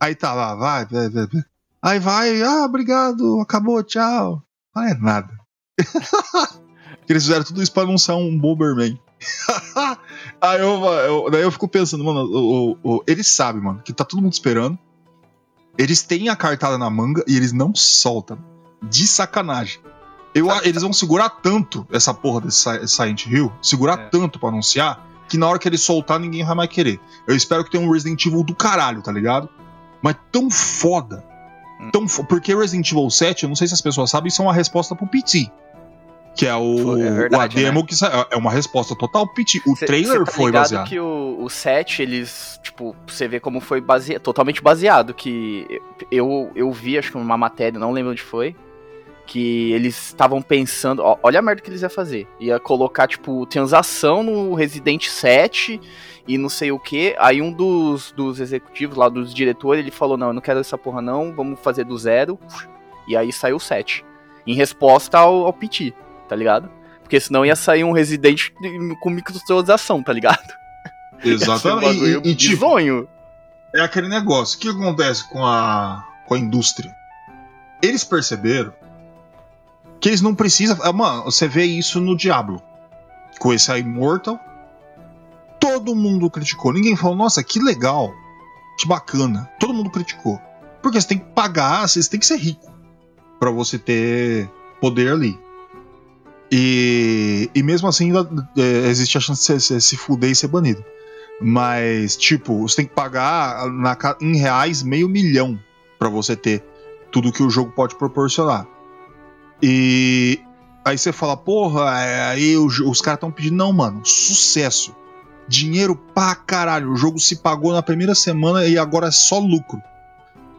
Aí tá lá, vai, vai, vai. vai. Aí vai, ah, obrigado, acabou, tchau. Não é nada. (laughs) Eles fizeram tudo isso pra anunciar um Bomberman. (laughs) aí eu, eu- daí eu fico pensando, mano, o- o- o- eles sabem, mano, que tá todo mundo esperando. Eles têm a cartada na manga e eles não soltam. De sacanagem. Eu, a- eles vão segurar tanto essa porra desse Si- Silent Hill, segurar É. tanto pra anunciar, que na hora que eles soltar ninguém vai mais querer. Eu espero que tenha um Resident Evil do caralho, tá ligado? Mas tão foda. Hum. Tão fo- Porque Resident Evil 7, eu não sei se as pessoas sabem, isso é uma resposta pro PT. Que é o, é verdade, a demo que sa- é uma resposta total PT. O Cê- trailer cê tá foi baseado. que o, o 7, eles, tipo, você vê como foi baseado, totalmente baseado, que eu, eu vi, acho que numa matéria, não lembro onde foi, que eles estavam pensando, ó, olha a merda que eles iam fazer, ia colocar, tipo, transação no Resident 7 e não sei o que, aí um dos, dos executivos lá, dos diretores, ele falou, não, eu não quero essa porra não, vamos fazer do zero, e aí saiu o 7, em resposta ao, ao PT, tá ligado? Porque senão ia sair um Resident com microtransação, tá ligado? (laughs) Exatamente. Um E, e, tipo, é aquele negócio. O que acontece com a, com a indústria? Eles perceberam que eles não precisam. ah, Mano, você vê isso no Diablo. Com esse Immortal. Todo mundo criticou. Ninguém falou, nossa, que legal. Que bacana. Todo mundo criticou. Porque você tem que pagar, você tem que ser rico. Pra você ter poder ali. E, e mesmo assim, ainda, é, existe a chance de você, se fuder e ser banido. Mas, tipo, você tem que pagar na em reais meio milhão pra você ter tudo que o jogo pode proporcionar. E aí você fala, porra, é, aí o jo- os caras estão pedindo. Não, mano, sucesso. Dinheiro pra caralho. O jogo se pagou na primeira semana e agora é só lucro.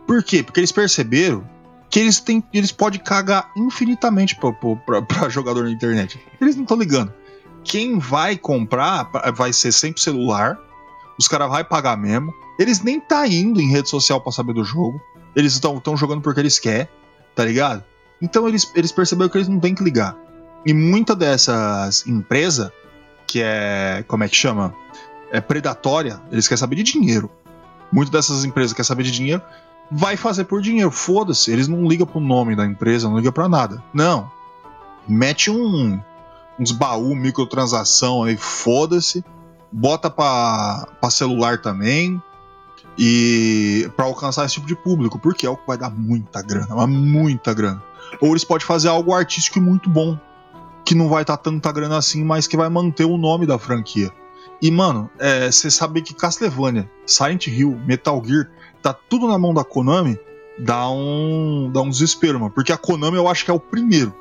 Por quê? Porque eles perceberam que eles, têm, eles podem cagar infinitamente pra (laughs) jogador na internet. Eles não estão ligando. Quem vai comprar vai ser sempre celular. Os caras vão pagar mesmo. Eles nem tá indo em rede social pra saber do jogo. Eles estão jogando porque eles querem, tá ligado? Então eles, eles perceberam que eles não têm que ligar. E muita dessas empresas, que é. Como é que chama? É predatória, eles querem saber de dinheiro. Muitas dessas empresas querem saber de dinheiro, vai fazer por dinheiro. Foda-se, eles não ligam pro nome da empresa, não ligam pra nada. Não. Mete um, uns baú, microtransação aí, foda-se. Bota pra, pra celular também. E para alcançar esse tipo de público, porque é o que vai dar muita grana, mas muita grana. Ou eles podem fazer algo artístico muito bom, que não vai estar tanta grana assim, mas que vai manter o nome da franquia. E mano, você sabe que Castlevania, Silent Hill, Metal Gear, tá tudo na mão da Konami, dá um, dá um desespero, mano. Porque a Konami eu acho que é o primeiro.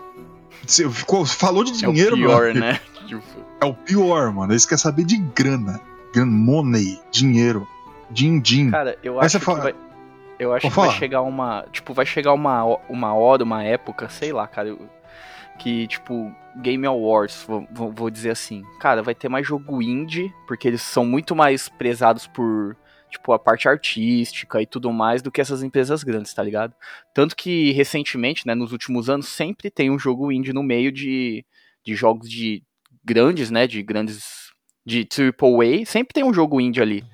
Você ficou, falou de dinheiro, é o pior, mano. né? (laughs) Tipo, É o pior, mano. Eles querem saber de grana. Grana, money, dinheiro, din-din. Cara, eu Aí acho que fala- vai. Eu acho que vai chegar uma. Tipo, vai chegar uma, uma hora, uma época, sei lá, cara. eu- que, tipo, Game Awards, vou, vou- vou dizer assim. Cara, vai ter mais jogo indie, porque eles são muito mais prezados por, tipo, a parte artística e tudo mais do que essas empresas grandes, tá ligado? Tanto que, recentemente, né, nos últimos anos, sempre tem um jogo indie no meio de, de jogos de grandes, né, de grandes. de AAA, sempre tem um jogo indie ali.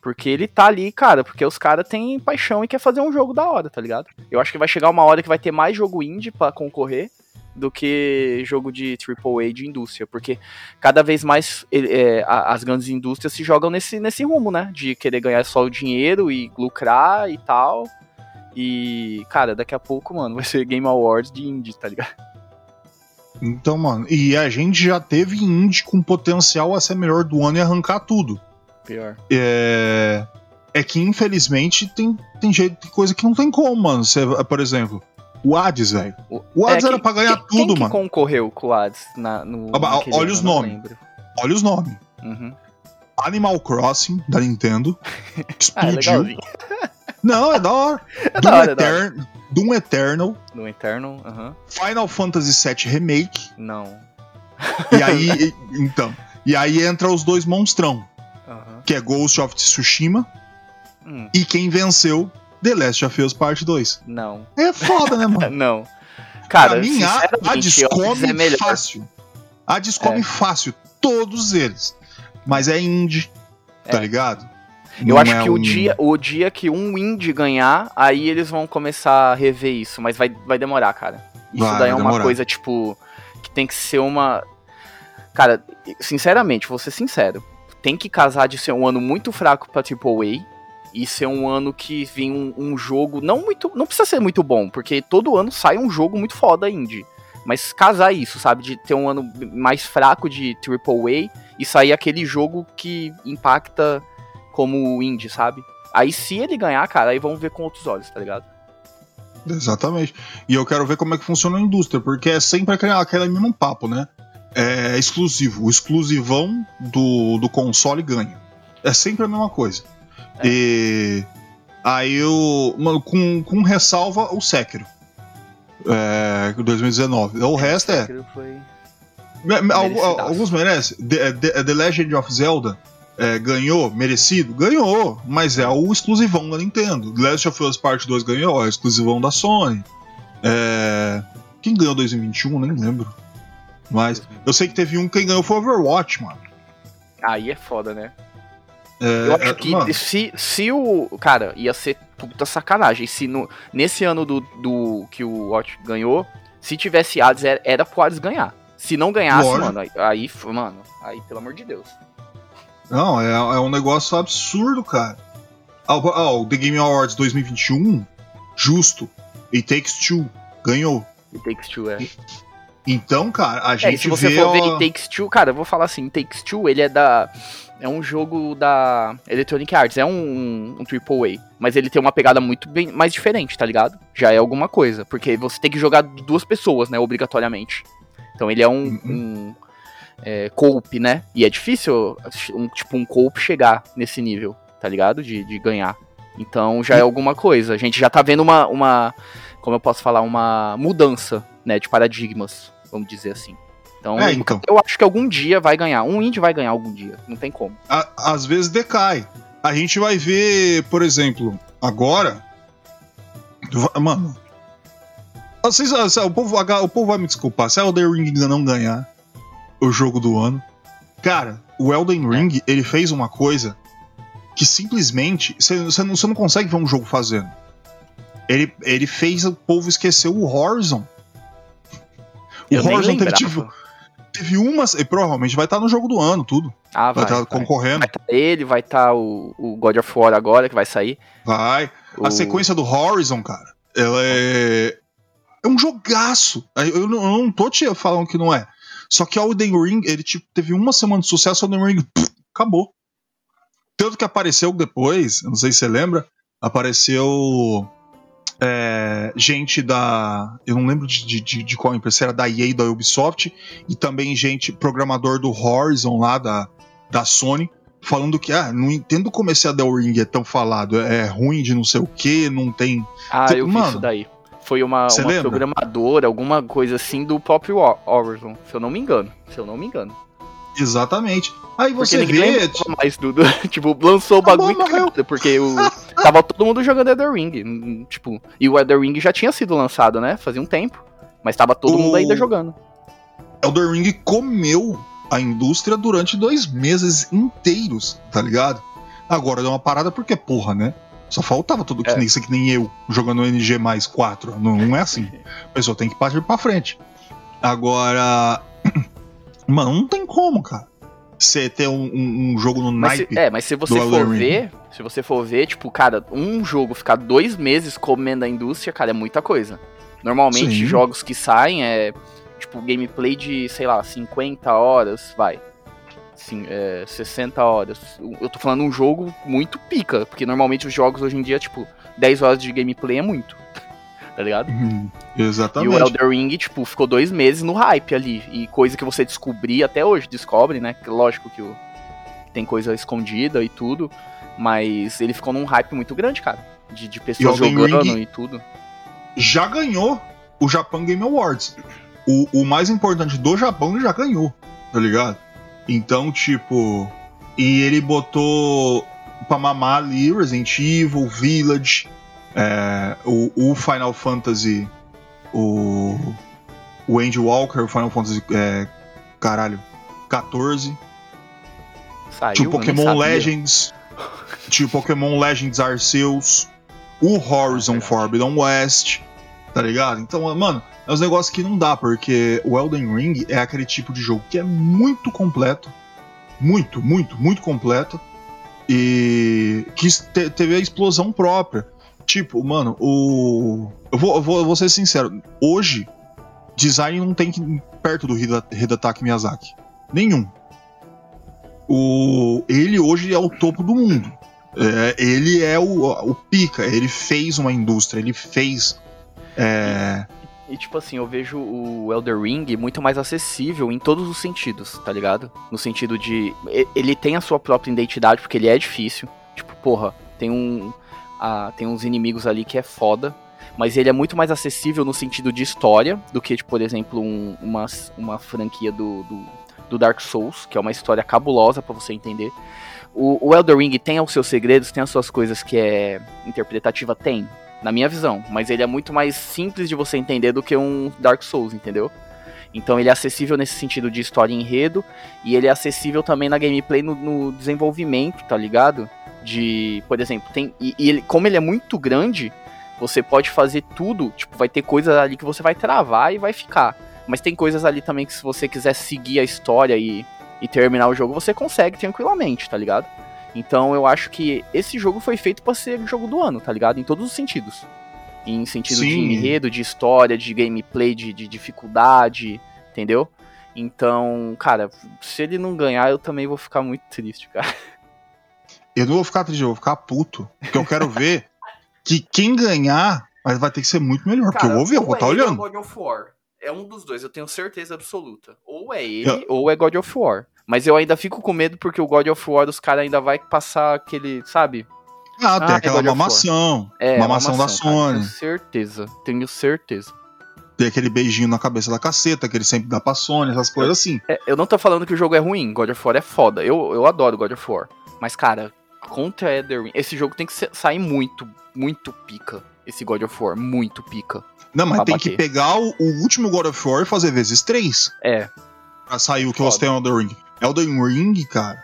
Porque ele tá ali, cara, porque os caras têm paixão e quer fazer um jogo da hora, tá ligado? Eu acho que vai chegar uma hora que vai ter mais jogo indie pra concorrer do que jogo de AAA de indústria, porque cada vez mais é, as grandes indústrias se jogam nesse, nesse rumo, né? De querer ganhar só o dinheiro e lucrar e tal. E, cara, daqui a pouco, mano, (laughs) vai ser Game Awards de indie, tá ligado? Então, mano, e a gente já teve indie com potencial a ser melhor do ano e arrancar tudo. Pior. É, é que, infelizmente, tem, tem jeito de coisa que não tem como, mano. Você, por exemplo, o Hades, velho. O Hades É, era quem- pra ganhar quem- tudo, quem que mano. concorreu com o Hades na, no. Ah, olha os nomes. Olha os nomes. Uhum. Animal Crossing, da Nintendo. (laughs) Ah, Explodiu. legalzinho. não, é da hora. (laughs) É Doom, da hora, é da hora. Etern- Doom Eternal. No Eternal. Final Fantasy VII Remake. Não. E aí, e- então. E aí entra os dois monstrão, que é Ghost of Tsushima Hum, e quem venceu The Last of Us Part 2. não. É foda, né, mano? (laughs) Não. Cara, pra mim, a, a eu é melhor. fácil. A descobre É. fácil, todos eles. Mas é indie, tá É. ligado? Eu Não acho é que o um- dia, o dia que um indie ganhar, aí eles vão começar a rever isso, mas vai, vai demorar, cara. Isso Vai, daí é uma demorar. coisa, tipo, que tem que ser uma. Cara, sinceramente, vou ser sincero. Tem que casar de ser um ano muito fraco pra AAA e ser um ano que vem um, um jogo não muito. Não precisa ser muito bom, porque todo ano sai um jogo muito foda indie. Mas casar isso, sabe? De ter um ano mais fraco de AAA e sair aquele jogo que impacta como indie, sabe? Aí se ele ganhar, cara, aí vamos ver com outros olhos, tá ligado? Exatamente. E eu quero ver como é que funciona a indústria, porque é sempre aquele, aquele mesmo papo, né? É exclusivo. O exclusivão do, do console ganha. É sempre a mesma coisa. É. E aí eu. Mano, com, com ressalva o Sekiro. É, 2019. O resto é. Foi-. Alguns merecem. The, The- The Legend of Zelda é, ganhou, merecido? Ganhou, mas é o exclusivão da Nintendo. The Last of Us Part 2 ganhou, é o exclusivão da Sony. É, Quem ganhou 2021? Nem lembro. Mas eu sei que teve um, quem ganhou foi Overwatch, mano. Aí é foda, né? É, Eu acho é, que mano, se, se o. Cara, ia ser puta sacanagem. Se no, nesse ano do, do que o Watch ganhou, se tivesse Hades, era, era pro Hades ganhar. Se não ganhasse, Lógico. mano, aí, mano, aí, pelo amor de Deus. Não, é, é um negócio absurdo, cara. Ah, o- ah, o The Game Awards 2021, justo. It Takes Two ganhou. It Takes Two, é. Então, cara, a É, gente se você vê. for ver It Takes Two, cara, eu vou falar assim, Takes Two, ele é da. É um jogo da Electronic Arts, é um, um AAA. Mas ele tem uma pegada muito bem mais diferente, tá ligado? Já é alguma coisa. Porque você tem que jogar duas pessoas, né? Obrigatoriamente. Então ele é um. Uhum. um é, cope, né? E é difícil, um, tipo, um cope chegar nesse nível, tá ligado? De, de ganhar. Então já é alguma coisa. A gente já tá vendo uma, uma. Como eu posso falar? Uma mudança, né? De paradigmas, vamos dizer assim. Então, É, então. eu acho que algum dia vai ganhar. Um indie vai ganhar algum dia. Não tem como. a- às vezes decai. A gente vai ver, por exemplo, agora. Mano. Vocês, ah, o, povo, o povo vai me desculpar. Se a Elden Ring não ganhar o jogo do ano. Cara, o Elden Ring, ele fez uma coisa que simplesmente você não, você não consegue ver um jogo fazendo. Ele, ele fez o povo esquecer o Horizon. O Eu Horizon teve, tipo, teve uma. E provavelmente vai estar no jogo do ano, tudo. Ah, Vai vai. estar concorrendo. Vai tá ele, vai estar o, o God of War agora, que vai sair. Vai. A O- sequência do Horizon, cara, ela é. É um jogaço. Eu não, eu não tô te falando que não é. Só que o Elden Ring, ele tipo, teve uma semana de sucesso, o Elden Ring pff, acabou. Tanto que apareceu depois, eu não sei se você lembra, apareceu é, gente da. Eu não lembro de, de, de- qual empresa, se era da EA da Ubisoft, e também gente, programador do Horizon lá da, da Sony, falando que, ah, não entendo como esse Elden Ring é tão falado, é ruim de não sei o que, não tem. Ah, eu vi mano, isso daí. Foi uma, uma programadora, alguma coisa assim do próprio Hor- Horizon, se eu não me engano. Se eu não me engano. Exatamente. Aí Porque você ninguém vê. lembrava mais do, (laughs) Tipo, lançou o bagulho morreu. acabou, porque o, tava todo mundo jogando Elder Ring. Tipo, e o Elder Ring já tinha sido lançado, né? Fazia um tempo. Mas tava todo O- mundo ainda jogando. Elden Ring comeu a indústria durante dois meses inteiros, tá ligado? Agora deu uma parada porque, porra, né? Só faltava tudo que É. nem isso que nem eu, jogando NG mais 4. Não, não é assim. (laughs) A pessoa tem que partir pra frente. Agora. (clears throat) Mano, não tem como, cara. Você ter um, um- um jogo no Mas se- naipe. é, mas se você Elden for Ring. ver, se você for ver, tipo, cara, um jogo ficar dois meses comendo a indústria, cara, é muita coisa. Normalmente, Sim. jogos que saem é, tipo, gameplay de, sei lá, 50 horas, vai. Sim, é, 60 horas. Eu tô falando um jogo muito pica, porque normalmente os jogos hoje em dia, tipo, 10 horas de gameplay é muito. Tá ligado? Hum, E exatamente. o Elder Ring, tipo, ficou dois meses no hype ali. E coisa que você descobrir, até hoje descobre, né? Lógico que o- tem coisa escondida e tudo. Mas ele ficou num hype muito grande, cara. De, de pessoas Elden jogando Ring- e tudo. Já ganhou o Japan Game Awards. O, o mais importante do Japão ele já ganhou, tá ligado? Então, tipo. E ele botou pra mamar ali Resident Evil, Village, é, o, o Final Fantasy, o. O Andy Walker, o Final Fantasy. É, caralho. 14. Saiu, eu nem Pokémon. Legends. (laughs) Tipo Pokémon Legends Arceus. O Horizon verdade. Forbidden West. Tá ligado? Então, mano, é uns negócios que não dá, porque o Elden Ring é aquele tipo de jogo que é muito completo. Muito, muito, muito completo. E que te- teve a explosão própria. Tipo, mano, o. Eu vou, eu vou, eu vou ser sincero. Hoje, design não tem perto do Hida- Hidetaka Miyazaki. Nenhum. O, ele hoje é o topo do mundo. É, ele é o, o pica. Ele fez uma indústria. Ele fez. É, E tipo assim, eu vejo o Elder Ring muito mais acessível em todos os sentidos, tá ligado? No sentido de. e- Ele tem a sua própria identidade, porque ele é difícil. Tipo, porra, tem um. Ah, tem uns inimigos ali que é foda. Mas ele é muito mais acessível no sentido de história do que, tipo, por exemplo, um- uma, uma franquia do, do, do Dark Souls, que é uma história cabulosa pra você entender. O, o Elder Ring tem os seus segredos, tem as suas coisas que é interpretativa, tem na minha visão, mas ele é muito mais simples de você entender do que um Dark Souls, entendeu? Então ele é acessível nesse sentido de história e enredo, e ele é acessível também na gameplay no, no desenvolvimento, tá ligado? De, por exemplo, tem. E, e ele, como ele é muito grande, você pode fazer tudo, tipo, vai ter coisas ali que você vai travar e vai ficar. Mas tem coisas ali também que se você quiser seguir a história e, e terminar o jogo, você consegue tranquilamente, tá ligado? Então eu acho que esse jogo foi feito pra ser o jogo do ano, tá ligado? Em todos os sentidos. Em sentido de Sim. enredo, de história, de gameplay, de, de dificuldade, entendeu? Então, cara, se ele não ganhar, eu também vou ficar muito triste, cara. eu não vou ficar triste, eu vou ficar puto. Porque eu quero ver que quem ganhar mas vai ter que ser muito melhor. porque eu vou ver, eu vou estar olhando. God of War. É um dos dois, eu tenho certeza absoluta. Ou é ele, Eu- ou é God of War. Mas eu ainda fico com medo porque o God of War dos caras ainda vai passar aquele, sabe? Ah, tem Ah, é aquela mamação. É, mamação da cara, Sony. Tenho certeza, tenho certeza. Tem aquele beijinho na cabeça da caceta que ele sempre dá pra Sony, essas coisas assim. É, eu não tô falando que o jogo é ruim, God of War é foda. Eu, eu adoro God of War. Mas, cara, contra Elden Ring, esse jogo tem que sair muito, muito pica. Esse God of War, muito pica. Não, mas tem que bater. pegar o, o último God of War e fazer vezes três É, pra sair o que Foda. você tem no Elden Ring. Elden Ring, cara,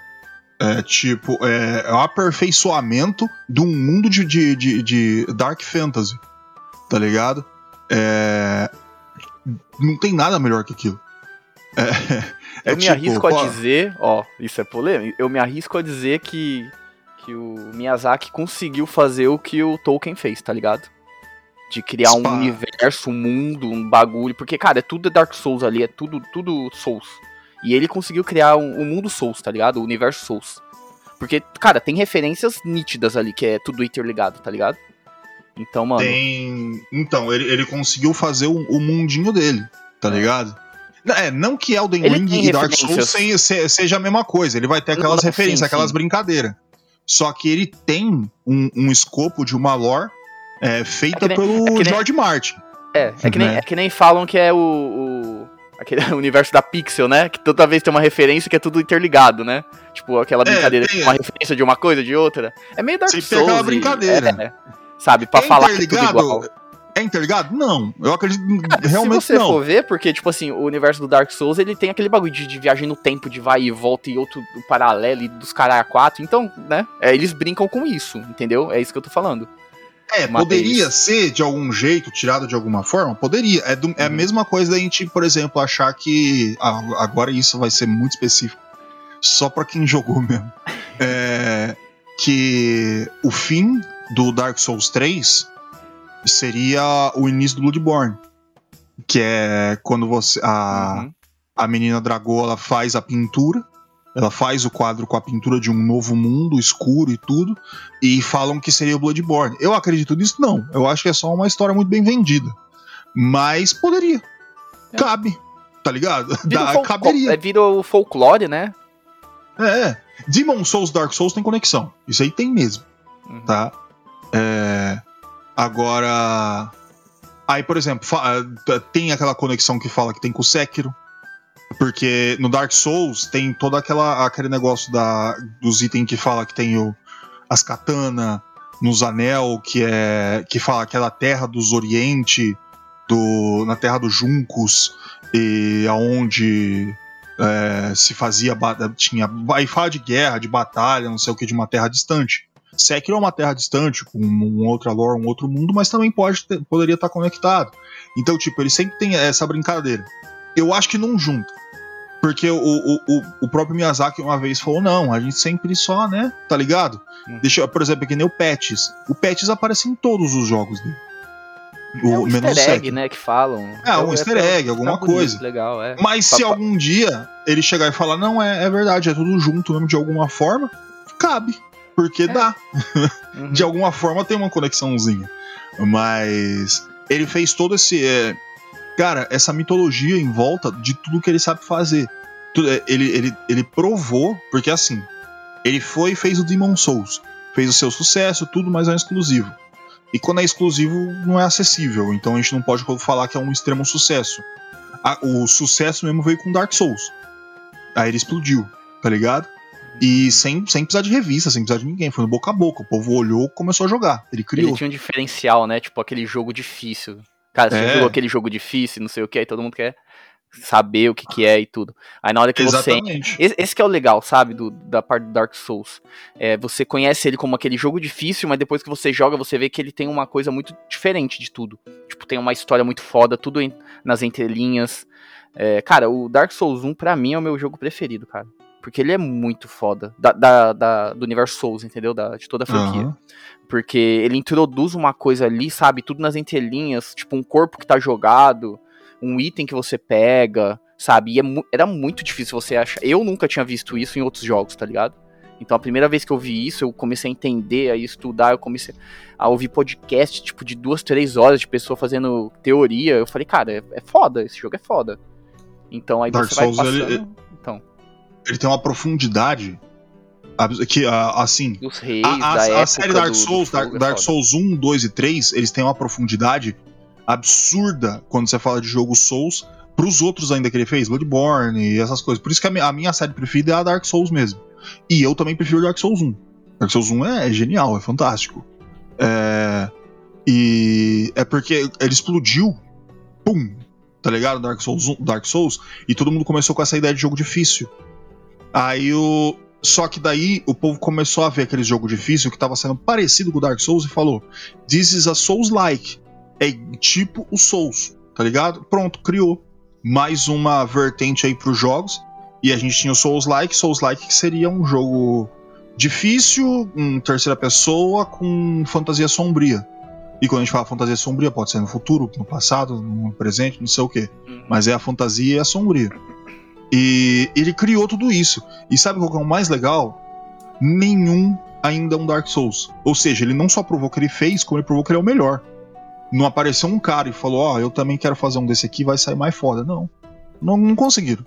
é tipo, é, é um aperfeiçoamento de um mundo de, de, de, de Dark Fantasy, tá ligado? É, não tem nada melhor que aquilo. É, É eu me tipo, arrisco a dizer, ó, isso é polêmico. Eu me arrisco a dizer que que o Miyazaki conseguiu fazer o que o Tolkien fez, tá ligado? De criar um Spa. universo, um mundo, um bagulho, porque cara, é tudo Dark Souls ali, é tudo tudo Souls. E ele conseguiu criar um, um mundo Souls, tá ligado? O universo Souls. Porque, cara, tem referências nítidas ali, que é tudo interligado, tá ligado? Então, mano. Tem. Então, ele, ele conseguiu fazer o, o mundinho dele, tá ligado? É, não que Elden Ele Ring e Dark Souls se- se- seja a mesma coisa. Ele vai ter aquelas não, referências, sim, aquelas brincadeiras. Só que ele tem um, um escopo de uma lore é, feita É nem- pelo é nem- George Martin. É, é que, nem, Né? é que nem falam que é o, o- aquele (laughs) universo da Pixel, né? Que toda vez tem uma referência que é tudo interligado, né? Tipo, aquela É, brincadeira tem- uma referência de uma coisa de outra. É meio Dark tem Souls. e- brincadeira. é, sabe, pra É falar que é tudo interligado? igual. É interligado? Não. Eu acredito Cara, realmente se você não. for ver, porque, tipo assim, o universo do Dark Souls, ele tem aquele bagulho de, de viagem no tempo, de vai e volta e outro paralelo e dos caras a quatro. Então, né, é, eles brincam com isso, entendeu? É isso que eu tô falando. É, poderia ser de algum jeito, tirado de alguma forma? Poderia. É, do- é a Uhum. mesma coisa da gente, por exemplo, achar que. agora isso vai ser muito específico. Só pra quem (laughs) jogou mesmo. É, que o fim do Dark Souls 3 seria o início do Bloodborne. Que é quando você. A, Uhum. a menina Dragô ela faz a pintura, ela faz o quadro com a pintura de um novo mundo escuro e tudo, e falam que seria o Bloodborne. Eu acredito nisso? Não. Eu acho que é só uma história muito bem vendida. Mas poderia. É. Cabe. Tá ligado? Vira, (laughs) Dá, caberia. é, vira o folclore, né? É. Demon Souls Dark Souls tem conexão. Isso aí tem mesmo, Uhum. tá? É, Agora. Aí, por exemplo, ah, tem aquela conexão que fala que tem com o Sekiro. Porque no Dark Souls tem todo aquela, aquele negócio da, dos itens que fala que tem o, as katana nos anel, que é. que fala aquela terra dos Oriente, do, na terra dos Juncos, e aonde é, se fazia. Tinha. Aí fala de guerra, de batalha, não sei o que, de uma terra distante. Sekiro é uma terra distante, com outra lore, um outro mundo, mas também pode ter- poderia estar conectado. Então, tipo, ele sempre tem essa brincadeira. Eu acho que não junta. Porque o, o, o, o próprio Miyazaki uma vez falou: não, a gente sempre só, né? Tá ligado? Hum. Deixa, eu- por exemplo, que nem o Patches. O Patches aparece em todos os jogos dele. O, é um menos o easter egg, né, que falam. É, um easter egg, alguma bonito, coisa. Legal, é. Mas se algum dia ele chegar e falar, não, é, é verdade, é tudo junto mesmo de alguma forma, cabe. Porque dá. Uhum. De alguma forma tem uma conexãozinha. Mas ele fez todo esse. é, cara, essa mitologia em volta de tudo que ele sabe fazer. É, Ele, ele, ele provou, porque assim, ele foi e fez o Demon Souls. Fez o seu sucesso, tudo, mas é um exclusivo. E quando é exclusivo, não é acessível. Então a gente não pode falar que é um extremo sucesso. O sucesso mesmo veio com Dark Souls. Aí ele explodiu, tá ligado? E sem, sem precisar de revista, sem precisar de ninguém. Foi no boca a boca. O povo olhou começou a jogar. Ele criou. Ele tinha um diferencial, né? Tipo aquele jogo difícil. Cara, você É. jogou aquele jogo difícil, não sei o que, aí todo mundo quer saber o que, que é e tudo. Aí na hora que você Exatamente. Esse, esse que é o legal, sabe, do- da parte do Dark Souls. É, você conhece ele como aquele jogo difícil, mas depois que você joga, você vê que ele tem uma coisa muito diferente de tudo. Tipo, tem uma história muito foda, tudo em- nas entrelinhas. É, cara, o Dark Souls 1, pra mim, é o meu jogo preferido, cara. Porque ele é muito foda. Da, da- da- do universo Souls, entendeu? Da, de toda a franquia. Aham. Porque ele introduz uma coisa ali, sabe? Tudo nas entrelinhas, tipo um corpo que tá jogado, um item que você pega, sabe? E é mu- era muito difícil você achar. Eu nunca tinha visto isso em outros jogos, tá ligado? Então a primeira vez que eu vi isso, eu comecei a entender, a estudar, eu comecei a ouvir podcast, tipo, de duas, três horas de pessoa fazendo teoria. Eu falei, cara, é, é foda, esse jogo é foda. Então aí Dark você vai Souls, passando. ele- Ele tem uma profundidade. Que, ah, assim. os A, a- da a série Dark do- do Souls, jogo Dark, é Dark. Souls 1, 2 e 3, eles têm uma profundidade absurda quando você fala de jogo Souls pros outros ainda que ele fez, Bloodborne e essas coisas. Por isso que a, mi- a minha série preferida é a Dark Souls mesmo. E eu também prefiro Dark Souls 1. Dark Souls 1 é, é genial, é fantástico. É, e é porque ele explodiu, pum, tá ligado? Dark Souls, 1 Dark Souls, e todo mundo começou com essa ideia de jogo difícil. Aí o. Só que daí o povo começou a ver aquele jogo difícil que tava sendo parecido com o Dark Souls e falou: This is a Souls-like. É tipo o Souls, tá ligado? Pronto, criou mais uma vertente aí pros jogos. E a gente tinha o Souls-like, Souls-like que seria um jogo difícil, em terceira pessoa, com fantasia sombria. E quando a gente fala fantasia sombria, pode ser no futuro, no passado, no presente, não sei o quê. Uhum. Mas é a fantasia e a sombria. E ele criou tudo isso. E sabe qual que é o mais legal? Nenhum ainda é um Dark Souls. Ou seja, ele não só provou que ele fez, como ele provou que ele é o melhor. Não apareceu um cara e falou: Ó, eu também quero fazer um desse aqui, vai sair mais foda. Não. Não, não conseguiram.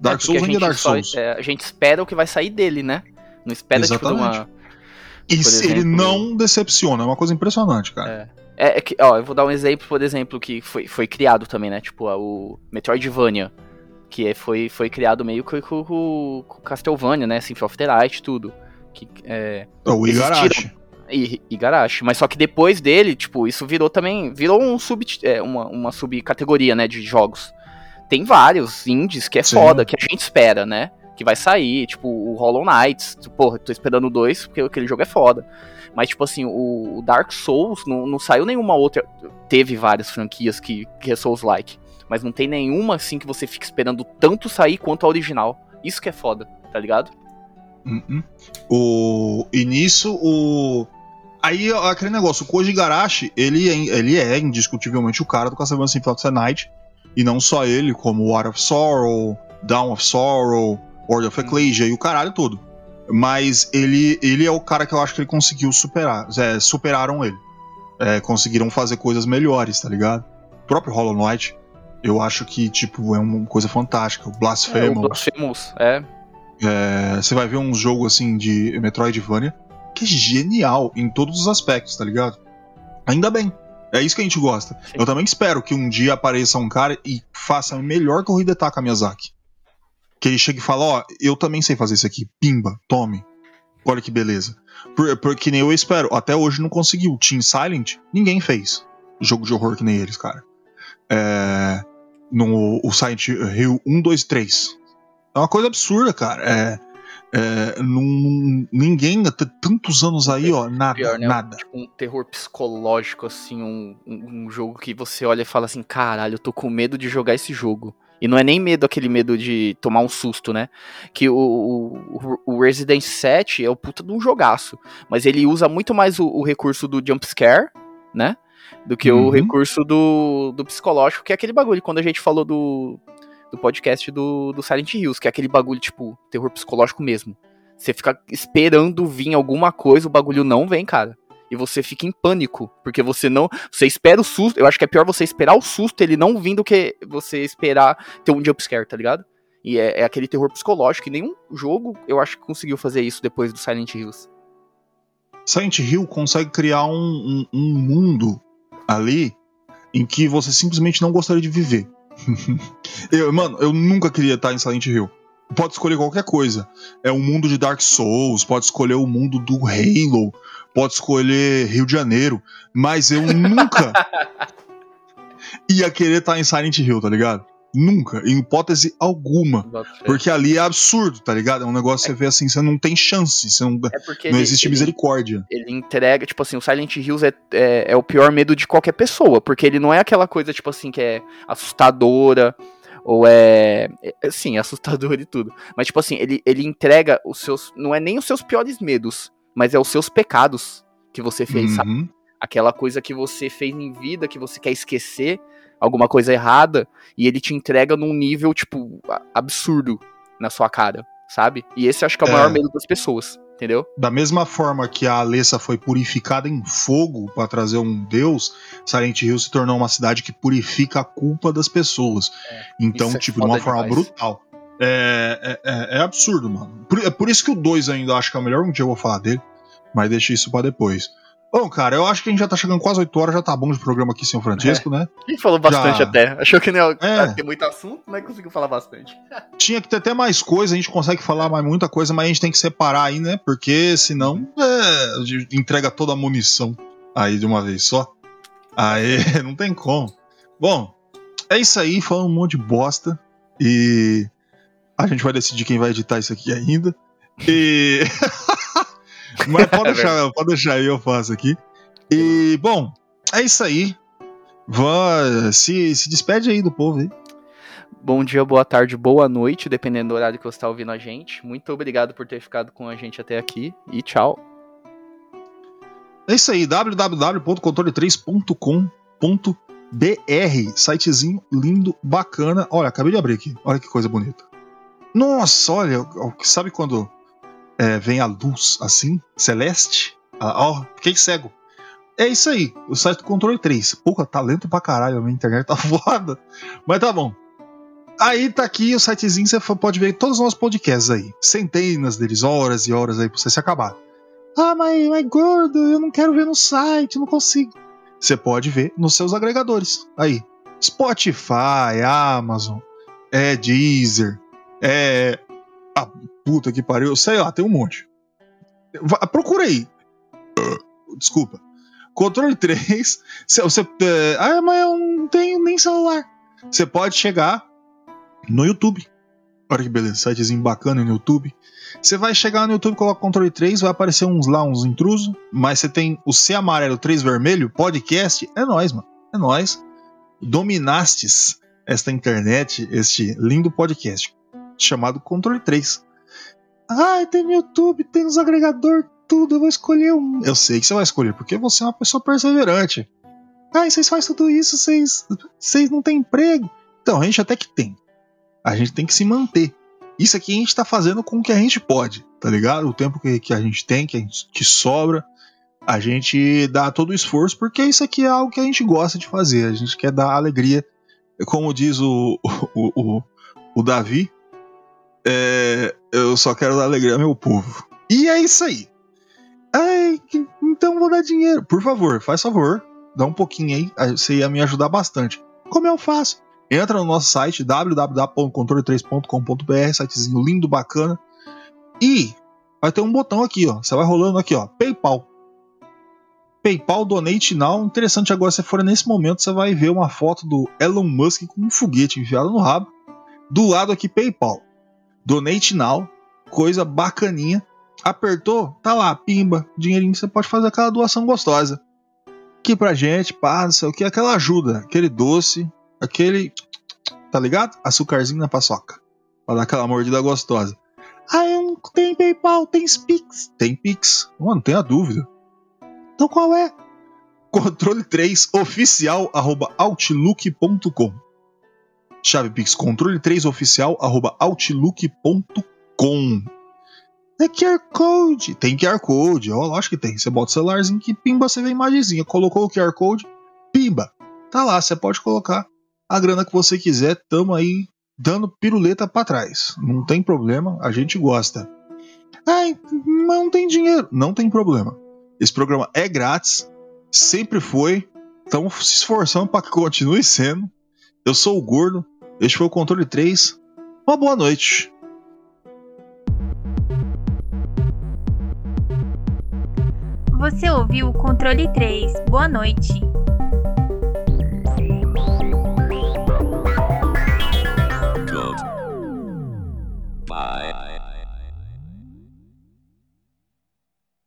Dark É, Souls ainda é Dark só- Souls. é, a gente espera o que vai sair dele, né? Não espera, tipo, Exatamente. uma. E se ele exemplo- não decepciona, é uma coisa impressionante, cara. É, é que, ó, eu vou dar um exemplo, por exemplo, que foi, foi criado também, né? Tipo, a- o Metroidvania. Que é- foi, foi criado meio que com, com, com Castlevania, né? Symphony of the Night, tudo. Que, é, É o Igarashi. e Igarashi. Mas só que depois dele, tipo, isso virou também. Virou um sub, é, uma, uma subcategoria, né? De jogos. Tem vários indies que é Sim. foda, que a gente espera, né? Que vai sair, tipo, o Hollow Knight. Porra, tô esperando 2, porque aquele jogo é foda. Mas, tipo assim, o, o Dark Souls não, não saiu nenhuma outra. Teve várias franquias que, que é Souls-like. Mas não tem nenhuma, assim, que você fica esperando tanto sair quanto a original. Isso que é foda, tá ligado? Uhum. O... E nisso, o. Aí, aquele negócio, o Koji Igarashi, ele é, ele é indiscutivelmente o cara do Castlevania Symphony of Night. E não só ele, como War of Sorrow, Dawn of Sorrow, World of Ecclesia e o caralho todo. Mas ele, ele é o cara que eu acho que ele conseguiu superar. é, superaram ele. É, conseguiram fazer coisas melhores, tá ligado? O próprio Hollow Knight, eu acho que, tipo, é uma coisa fantástica. O É, o Blasphemous. Blasphemous, é. É, você vai ver um jogo assim de Metroidvania que é genial em todos os aspectos, tá ligado? Ainda bem. É isso que a gente gosta. Sim. Eu também espero que um dia apareça um cara e faça a melhor que o Hidetaka Miyazaki. Que ele chegue e fale, ó, eu também sei fazer isso aqui. Pimba, tome. Olha que beleza. Por- Porque nem eu espero. Até hoje não conseguiu. Team Silent, ninguém fez. Jogo de horror que nem eles, cara. É, no o Silent Hill 1, 2, 3. É uma coisa absurda, cara. É, é, não- ninguém, até tantos anos aí, ó, nada, Pior, né? nada. Tipo, um terror psicológico, assim, um, um, jogo que você olha e fala assim, caralho, eu tô com medo de jogar esse jogo. E não é nem medo aquele medo de tomar um susto, né? Que o, o, o Resident 7 é o puta de um jogaço. Mas ele usa muito mais o, o recurso do jump scare, né? Do que Uhum. o recurso do, do psicológico, que é aquele bagulho. Quando a gente falou do, do podcast do, do Silent Hills, que é aquele bagulho, tipo, terror psicológico mesmo. Você fica esperando vir alguma coisa, o bagulho não vem, cara. E você fica em pânico, porque você não. Você espera o susto. Eu acho que é pior você esperar o susto ele não vir do que você esperar ter um jumpscare, tá ligado? E é, é aquele terror psicológico. E nenhum jogo eu acho que conseguiu fazer isso depois do Silent Hills. Silent Hill consegue criar um, um- um mundo ali em que você simplesmente não gostaria de viver. (laughs) eu, mano, eu nunca queria estar em Silent Hill. Pode escolher qualquer coisa. É o mundo de Dark Souls, pode escolher o mundo do Halo, pode escolher Rio de Janeiro, mas eu nunca (laughs) ia querer estar em Silent Hill, tá ligado? Nunca, em hipótese alguma. Porque ali é absurdo, tá ligado? É um negócio que você vê assim, você não tem chance, você não, É porque não ele- existe ele- misericórdia. ele entrega, tipo assim, o Silent Hills é, é, é o pior medo de qualquer pessoa, porque ele não é aquela coisa, tipo assim, que é assustadora, ou é. é sim, (laughs) assustador e tudo. Mas, tipo assim, ele, ele entrega os seus. Não é nem os seus piores medos, mas é os seus pecados que você fez, sabe? Uhum. Aquela coisa que você fez em vida, que você quer esquecer, alguma coisa errada, e ele te entrega num nível, tipo, absurdo na sua cara, sabe? E esse eu acho que é o É. maior medo das pessoas, entendeu? Da mesma forma que a Alessa foi purificada em fogo para trazer um deus, Silent Hill se tornou uma cidade que purifica a culpa das pessoas. então, isso é tipo, de uma forma demais. brutal. É, é, é- é absurdo, mano. Por, é por isso que o 2 ainda acho que é o melhor. Um dia eu vou falar dele, mas deixa isso pra depois. Bom, cara, eu acho que a gente já tá chegando quase 8 horas, já tá bom de programa aqui, senhor Francisco, né? A gente falou bastante Já. até. Achou que não ia É. ter muito assunto, mas conseguiu falar bastante. Tinha que ter até mais coisa, a gente consegue falar mais muita coisa, mas a gente tem que separar aí, né? Porque senão é, a gente entrega toda a munição aí de uma vez só. Aí (laughs) não tem como. Bom, é isso aí, falando um monte de bosta. E a gente vai decidir quem vai editar isso aqui ainda. E. (laughs) mas pode (laughs) É deixar, pode deixar aí, eu faço aqui. E, bom, é isso aí. Vã, se, se despede aí do povo aí. bom dia, boa tarde, boa noite, dependendo do horário que você está ouvindo a gente. Muito obrigado por ter ficado com a gente até aqui e tchau. É isso aí, www.controle3.com.br. Sitezinho lindo, bacana. Olha, acabei de abrir aqui. Olha que coisa bonita. Nossa, olha, sabe quando é, vem a luz assim, celeste? Ah, Ó, fiquei cego. É isso aí, o site do Controle 3. Porra, talento pra caralho, a minha internet tá (laughs) foda. Mas tá bom. Aí tá aqui o sitezinho, você pode ver todos os nossos podcasts aí. Centenas deles, horas e horas aí pra você se acabar. Ah, mas, mas gordo, eu não quero ver no site, não consigo. Você pode ver nos seus agregadores. Aí. Spotify, Amazon, é Deezer, é. Puta que pariu, sei lá, tem um monte. Va- procura aí. Desculpa. Controle 3. Você, (laughs) é, ah, mas eu não tenho nem celular. Você pode chegar no YouTube. Olha que beleza, sitezinho bacana no YouTube. Você vai chegar no YouTube, coloca controle 3, vai aparecer uns lá, uns intrusos. Mas você tem o C amarelo, 3 vermelho, podcast. É nóis, mano. É nóis. Dominastes esta internet, este lindo podcast chamado Controle 3. Ah, tem no YouTube, tem nos agregadores, tudo. Eu vou escolher um. Eu sei que você vai escolher, porque você é uma pessoa perseverante. Ah, vocês fazem tudo isso, vocês, vocês não têm emprego. Então, a gente até que tem. A gente tem que se manter. Isso aqui a gente tá fazendo com o que a gente pode, tá ligado? O tempo que, que a gente tem, que a gente que sobra, a gente dá todo o esforço, porque isso aqui é algo que a gente gosta de fazer. A gente quer dar alegria. Como diz o, o, o, o Davi, é, eu só quero dar alegria ao meu povo. E é isso aí. Ai, que- então vou dar dinheiro. Por favor, faz favor. Dá um pouquinho aí. Você ia me ajudar bastante. Como eu faço? Entra no nosso site www.controle3.com.br, sitezinho lindo, bacana. E vai ter um botão aqui, ó. Você vai rolando aqui, ó. PayPal. PayPal Donate Now. Interessante agora, se for nesse momento, você vai ver uma foto do Elon Musk com um foguete enfiado no rabo. Do lado aqui, PayPal. Donate Now, coisa bacaninha. Apertou, tá lá, pimba, dinheirinho, você pode fazer aquela doação gostosa. Que pra gente, passa o que aquela ajuda, aquele doce, aquele, tá ligado? Açucarzinho na paçoca, pra dar aquela mordida gostosa. Ah, não tem PayPal, tem Pix. Tem Pix, mano, tenha dúvida. Então qual é? Controle3oficial@outlook.com ChavePix controle3oficial@outlook.com. É QR Code. Tem QR Code. Ó, lógico que tem. Você bota o celularzinho que pimba, você vê a imagenzinha. Colocou o QR Code, pimba. Tá lá, você pode colocar a grana que você quiser. Tamo aí dando piruleta para trás. Não tem problema, a gente gosta. Ai, não tem dinheiro. Não tem problema. Esse programa é grátis, sempre foi. Estamos se esforçando para que continue sendo. Eu sou o Gordo, este foi o Controle 3. Uma boa noite. Você ouviu o Controle 3. Boa noite.